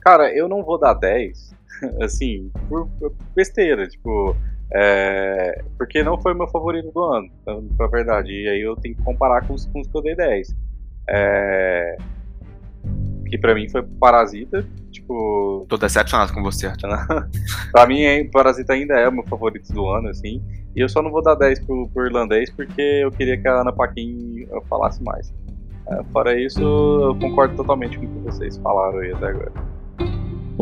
Cara, eu não vou dar 10, assim, por, por besteira, tipo, é, porque não foi meu favorito do ano, pra- verdade, e aí eu tenho que comparar com os, com os que eu dei 10. É, que pra mim foi Parasita, tipo, Tô decepcionado com você, Arthur. pra mim é- Parasita ainda é o meu favorito do ano, assim, e eu só não vou dar 10 pro, pro irlandês porque eu queria que a Ana Paquin eh, falasse mais. É, fora isso, eu concordo totalmente com o que vocês falaram aí até agora.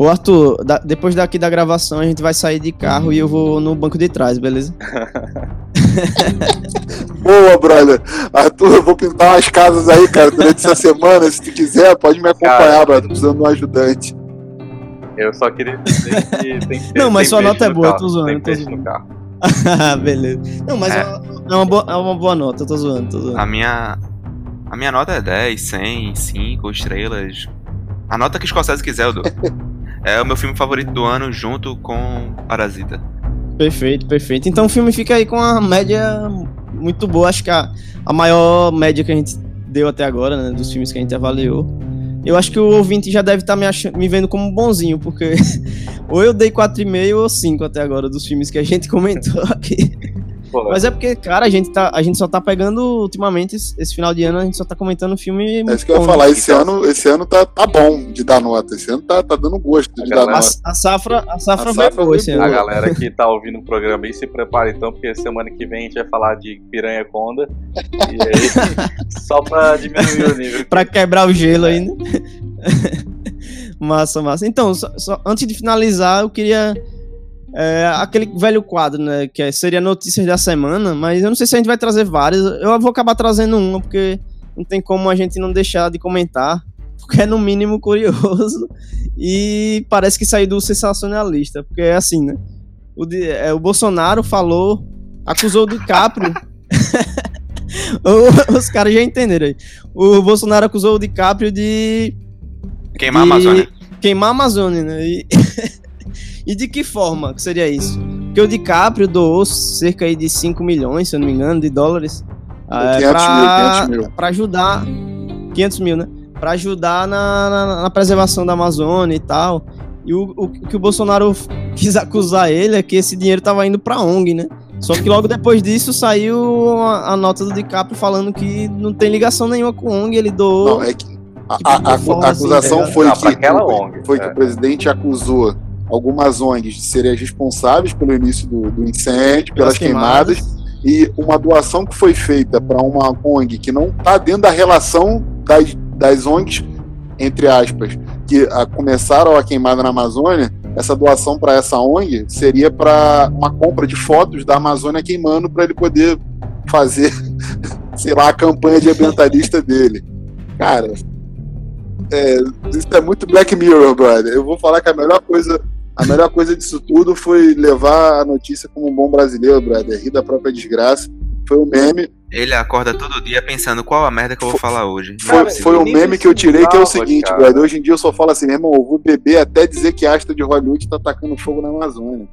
Ô Arthur, da- depois daqui da gravação a gente vai sair de carro e eu vou no banco de trás, beleza? Boa, brother. Arthur, eu vou pintar umas casas aí, cara, durante essa semana. Se tu quiser, pode me acompanhar, Cara. brother. Tô precisando de um ajudante. Eu só queria dizer que tem que ter. Não, mas sua nota é boa, eu carro, tô zoando, Tem eu tô zoando. no carro. beleza. Não, mas É. é, uma, é uma boa, é uma boa nota, eu tô zoando, tô zoando. A minha. A minha nota é 10, 100, 5 estrelas. A nota que o Scorsese quiser, eu dou. É o meu filme favorito do ano junto com Parasita. Perfeito, perfeito. Então o filme fica aí com uma média muito boa. Acho que a, a maior média que a gente deu até agora, né? Dos filmes que a gente avaliou. Eu acho que o ouvinte já deve estar me, achando- me vendo como bonzinho, porque ou eu dei 4,5 ou 5 até agora dos filmes que a gente comentou aqui. Pô, Mas é porque, cara, a gente, tá, a gente só tá pegando ultimamente, esse, esse final de ano, a gente só tá comentando filme. É isso que eu ia bom, falar. né? Esse Então- ano, esse ano tá, tá bom de dar nota. Esse ano tá, tá dando gosto de A dar galera- nota. a safra, a safra A foi safra boa esse boa. a ano. galera que tá ouvindo o programa aí se prepara então, porque semana que vem a gente vai falar de Piranha Conda. E aí, só pra diminuir o nível. pra quebrar o gelo aí, né? massa, massa. Então, só- só- antes de finalizar, eu queria é, aquele velho quadro, né? Que é, seria notícias da semana, mas eu não sei se a gente vai trazer várias. Eu vou acabar trazendo uma, porque não tem como a gente não deixar de comentar, porque é no mínimo curioso e parece que saiu do sensacionalista, porque é assim, né? O, é, o Bolsonaro falou, acusou o DiCaprio. Os caras já entenderam aí. O Bolsonaro acusou o DiCaprio de. Queimar de, a Amazônia. Queimar a Amazônia, né? E, e de que forma que seria isso? Porque o DiCaprio doou cerca de 5 milhões, se eu não me engano, de dólares. É, pra ajudar. 500 mil, né? Pra ajudar na, na, na preservação da Amazônia e tal. E o, o, o, que o Bolsonaro quis acusar ele é que esse dinheiro tava indo pra ONG, né? Só que logo depois disso saiu a, a, nota do DiCaprio falando que não tem ligação nenhuma com ONG, ele doou. Não, é que a, a, a, a acusação assim, foi, não, que, ONG, foi é. que o presidente acusou algumas ONGs de serem responsáveis pelo início do, do incêndio, pelas, pelas queimadas, queimadas, e uma doação que foi feita para uma ONG que não está dentro da relação das, das ONGs, entre aspas, que a, começaram a queimada na Amazônia, essa doação para essa ONG seria para uma compra de fotos da Amazônia queimando para ele poder fazer, sei lá, a campanha de ambientalista dele. Cara, é, isso é muito Black Mirror, brother. Eu vou falar que a melhor coisa, a melhor coisa disso tudo foi levar a notícia como um bom brasileiro, brother. Rir da própria desgraça. Foi um meme. Ele acorda todo dia pensando qual a merda que eu vou falar hoje. Foi, cara, foi um meme que eu tirei que é o seguinte, cara. brother. Hoje em dia eu só falo assim, meu irmão, eu vou beber até dizer que a Asta de Hollywood tá atacando fogo na Amazônia.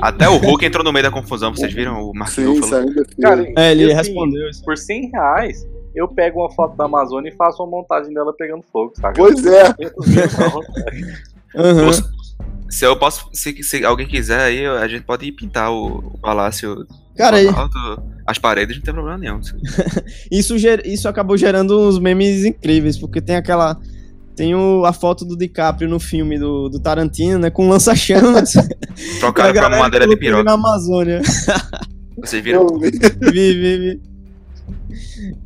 Até o Hulk entrou no meio da confusão, vocês viram? O Marquinhos falou. Cara, é, ele assim, respondeu isso. Por 100 reais, eu pego uma foto da Amazônia e faço uma montagem dela pegando fogo, sabe? Pois é. uhum. Se eu posso, se, se, alguém quiser aí, a gente pode ir pintar o, o palácio Cara, aí... alto, as paredes, não tem problema nenhum. isso, isso acabou gerando uns memes incríveis, porque tem aquela. Tem o, a foto do DiCaprio no filme do, do Tarantino, né? Com lança-chamas. Trocaram pra madeira de piroca. na Amazônia. Vocês viram? vi, vi, vi.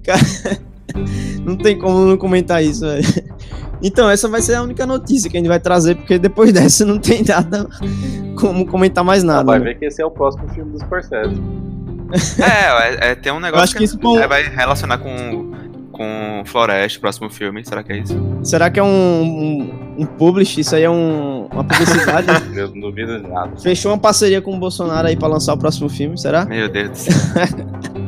Cara, não tem como não comentar isso, velho. Então, essa vai ser a única notícia que a gente vai trazer, porque depois dessa não tem nada como comentar mais nada. Vai né? ver que esse é o próximo filme dos Scorsese. É, é, é, tem um negócio acho que, que isso com... vai relacionar com, com Floresta, próximo filme. Será que é isso? Será que é um, um, um publish? Isso aí é um, uma publicidade? Eu não duvido de nada. Fechou uma parceria com o Bolsonaro aí pra lançar o próximo filme, será? Meu Deus do céu.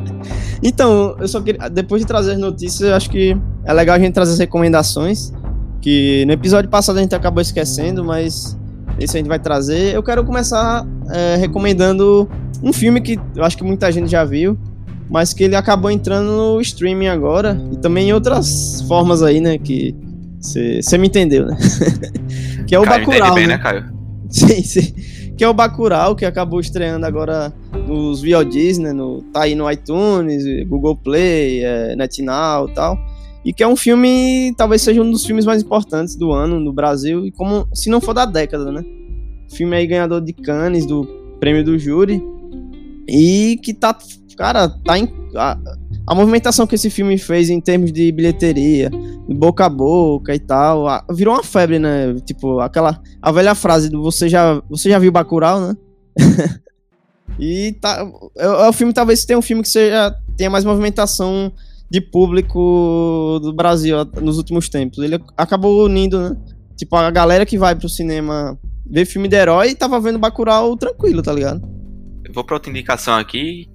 Então, eu só queria. Depois de trazer as notícias, eu acho que é legal a gente trazer as recomendações que no episódio passado a gente acabou esquecendo, mas esse a gente vai trazer. Eu quero começar é, recomendando um filme que eu acho que muita gente já viu, mas que ele acabou entrando no streaming agora e também em outras formas aí, né? Que você me entendeu, né? que é o Caio Bacurau. Bem, né? né, Caio? Sim, sim. Que é o Bacurau, que acabou estreando agora nos VODs, né? No, tá aí no iTunes, Google Play, é, NetNow e tal e que é um filme, talvez seja um dos filmes mais importantes do ano no Brasil, e como se não for da década, né? Filme aí ganhador de Cannes, do prêmio do júri, e que tá, cara, tá em, a, movimentação que esse filme fez em termos de bilheteria, boca a boca e tal, a, virou uma febre, né? Tipo, aquela, a velha frase do você já, você já viu Bacurau, né? e tá, é, é o filme, talvez tenha um filme que seja, tenha mais movimentação de público do Brasil nos últimos tempos. Ele acabou unindo, né? Tipo, a galera que vai pro cinema ver filme de herói tava vendo Bacurau tranquilo, tá ligado? Eu vou pra outra indicação aqui,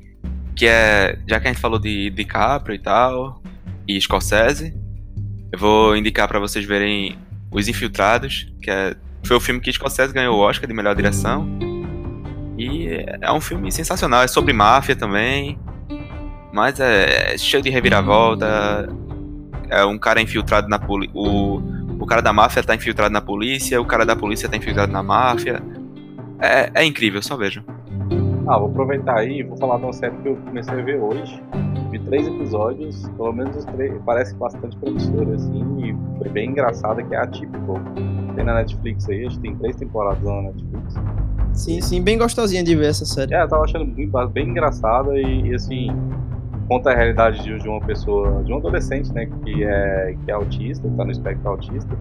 que é, já que a gente falou de DiCaprio e tal, e Scorsese, eu vou indicar para vocês verem Os Infiltrados, que é, foi o filme que Scorsese ganhou o Oscar de melhor direção. E é um filme sensacional, é sobre máfia também. Mas é, é cheio de reviravolta. É um cara infiltrado na polícia. O, o cara da máfia tá infiltrado na polícia, o cara da polícia tá infiltrado na máfia. É, é incrível, só vejo. Ah, vou aproveitar aí e vou falar de uma série que eu comecei a ver hoje. Vi três episódios, pelo menos os três, parece bastante promissora, assim, e foi bem engraçada, que é a Típico. Tem na Netflix aí, acho que tem três temporadas na Netflix. Sim, sim, bem gostosinha de ver essa série. É, eu tava achando bem, bem engraçada e, e assim, conta a realidade de, de, uma pessoa, de um adolescente, né, que é, que é autista, tá no espectro autista,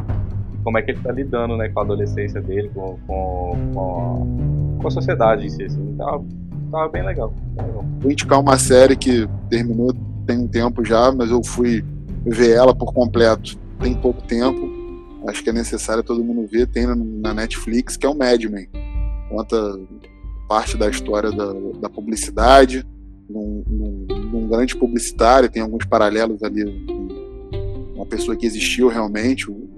como é que ele tá lidando, né, com a adolescência dele, com, com, com, a, com a sociedade em si, assim. Tava, tava bem legal. legal. Vou indicar uma série que terminou tem um tempo já, mas eu fui ver ela por completo tem pouco tempo. Acho que é necessário todo mundo ver. Tem na Netflix, que é o Mad Men. Conta parte da história da, da publicidade, num, num, num, grande publicitário, tem alguns paralelos ali. Uma pessoa que existiu realmente, o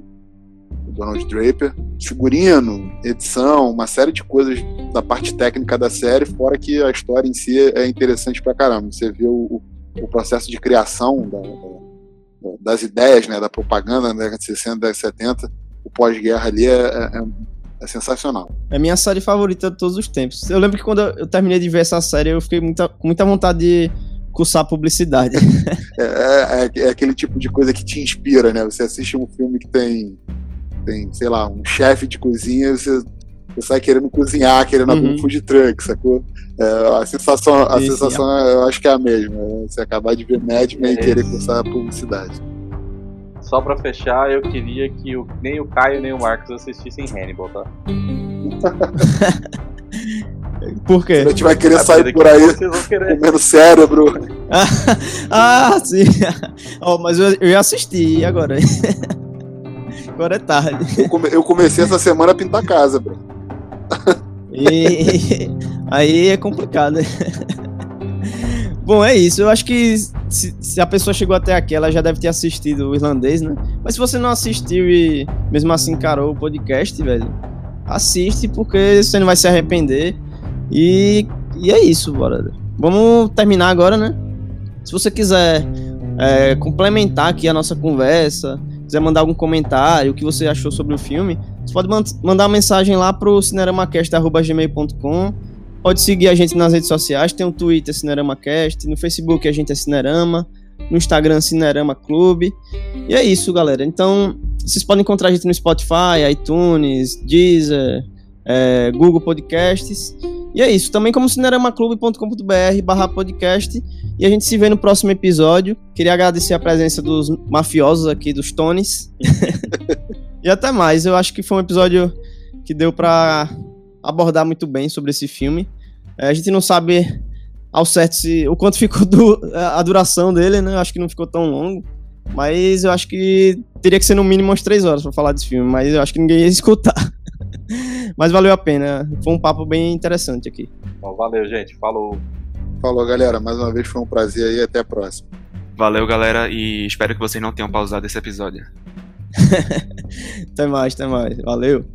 Donald Draper. Figurino, edição, uma série de coisas da parte técnica da série, fora que a história em si é interessante pra caramba. Você vê o, o processo de criação da, da, das ideias, né, da propaganda na década de 60, década de 70, o pós-guerra ali é, é, é, sensacional. É a minha série favorita de todos os tempos. Eu lembro que quando eu terminei de ver essa série, eu fiquei muita, com muita vontade de cursar publicidade. É, é, é, aquele tipo de coisa que te inspira, né? Você assiste um filme que tem, tem sei lá, um chefe de cozinha, você você sai querendo cozinhar, querendo uhum. abrir um food truck, sacou? É, a sensação, a sensação é. eu acho que é a mesma. É você acabar de ver Mad Men é. e querer cursar a publicidade. Só pra fechar, eu queria que o, nem o Caio nem o Marcos assistissem Hannibal, tá? Por quê? Se a gente vai querer sair por aí comendo cérebro. ah, sim. oh, mas eu, eu ia assistir agora. Agora é tarde. Eu, come, eu comecei essa semana a pintar casa, bro. E aí é complicado. Bom, é isso. Eu acho que se, se, a pessoa chegou até aqui, ela já deve ter assistido o irlandês, né? Mas se você não assistiu e mesmo assim encarou o podcast, velho, assiste porque você não vai se arrepender. E, e é isso, bora. Vamos terminar agora, né? Se você quiser é, complementar aqui a nossa conversa, quiser mandar algum comentário, o que você achou sobre o filme, você pode mandar uma mensagem lá pro cineramacast.gmail.com. Pode seguir a gente nas redes sociais, tem o Twitter CineramaCast, no Facebook a gente é Cinerama, no Instagram Cinerama Clube. E é isso, galera. Então, vocês podem encontrar a gente no Spotify, iTunes, Deezer, é, Google Podcasts. E é isso, também como cineramaclube.com.br barra podcast. E a gente se vê no próximo episódio. Queria agradecer a presença dos mafiosos aqui, dos Tones. e até mais. Eu acho que foi um episódio que deu para abordar muito bem sobre esse filme. É, a gente não sabe ao certo se, o quanto ficou du a duração dele, né? Eu acho que não ficou tão longo. Mas eu acho que teria que ser no mínimo umas três horas para falar desse filme. Mas eu acho que ninguém ia escutar. Mas valeu a pena. Foi um papo bem interessante aqui. Então, valeu, gente. Falou. Falou, galera. Mais uma vez foi um prazer aí. Até a próxima. Valeu, galera. E espero que vocês não tenham pausado esse episódio. até mais, até mais. Valeu.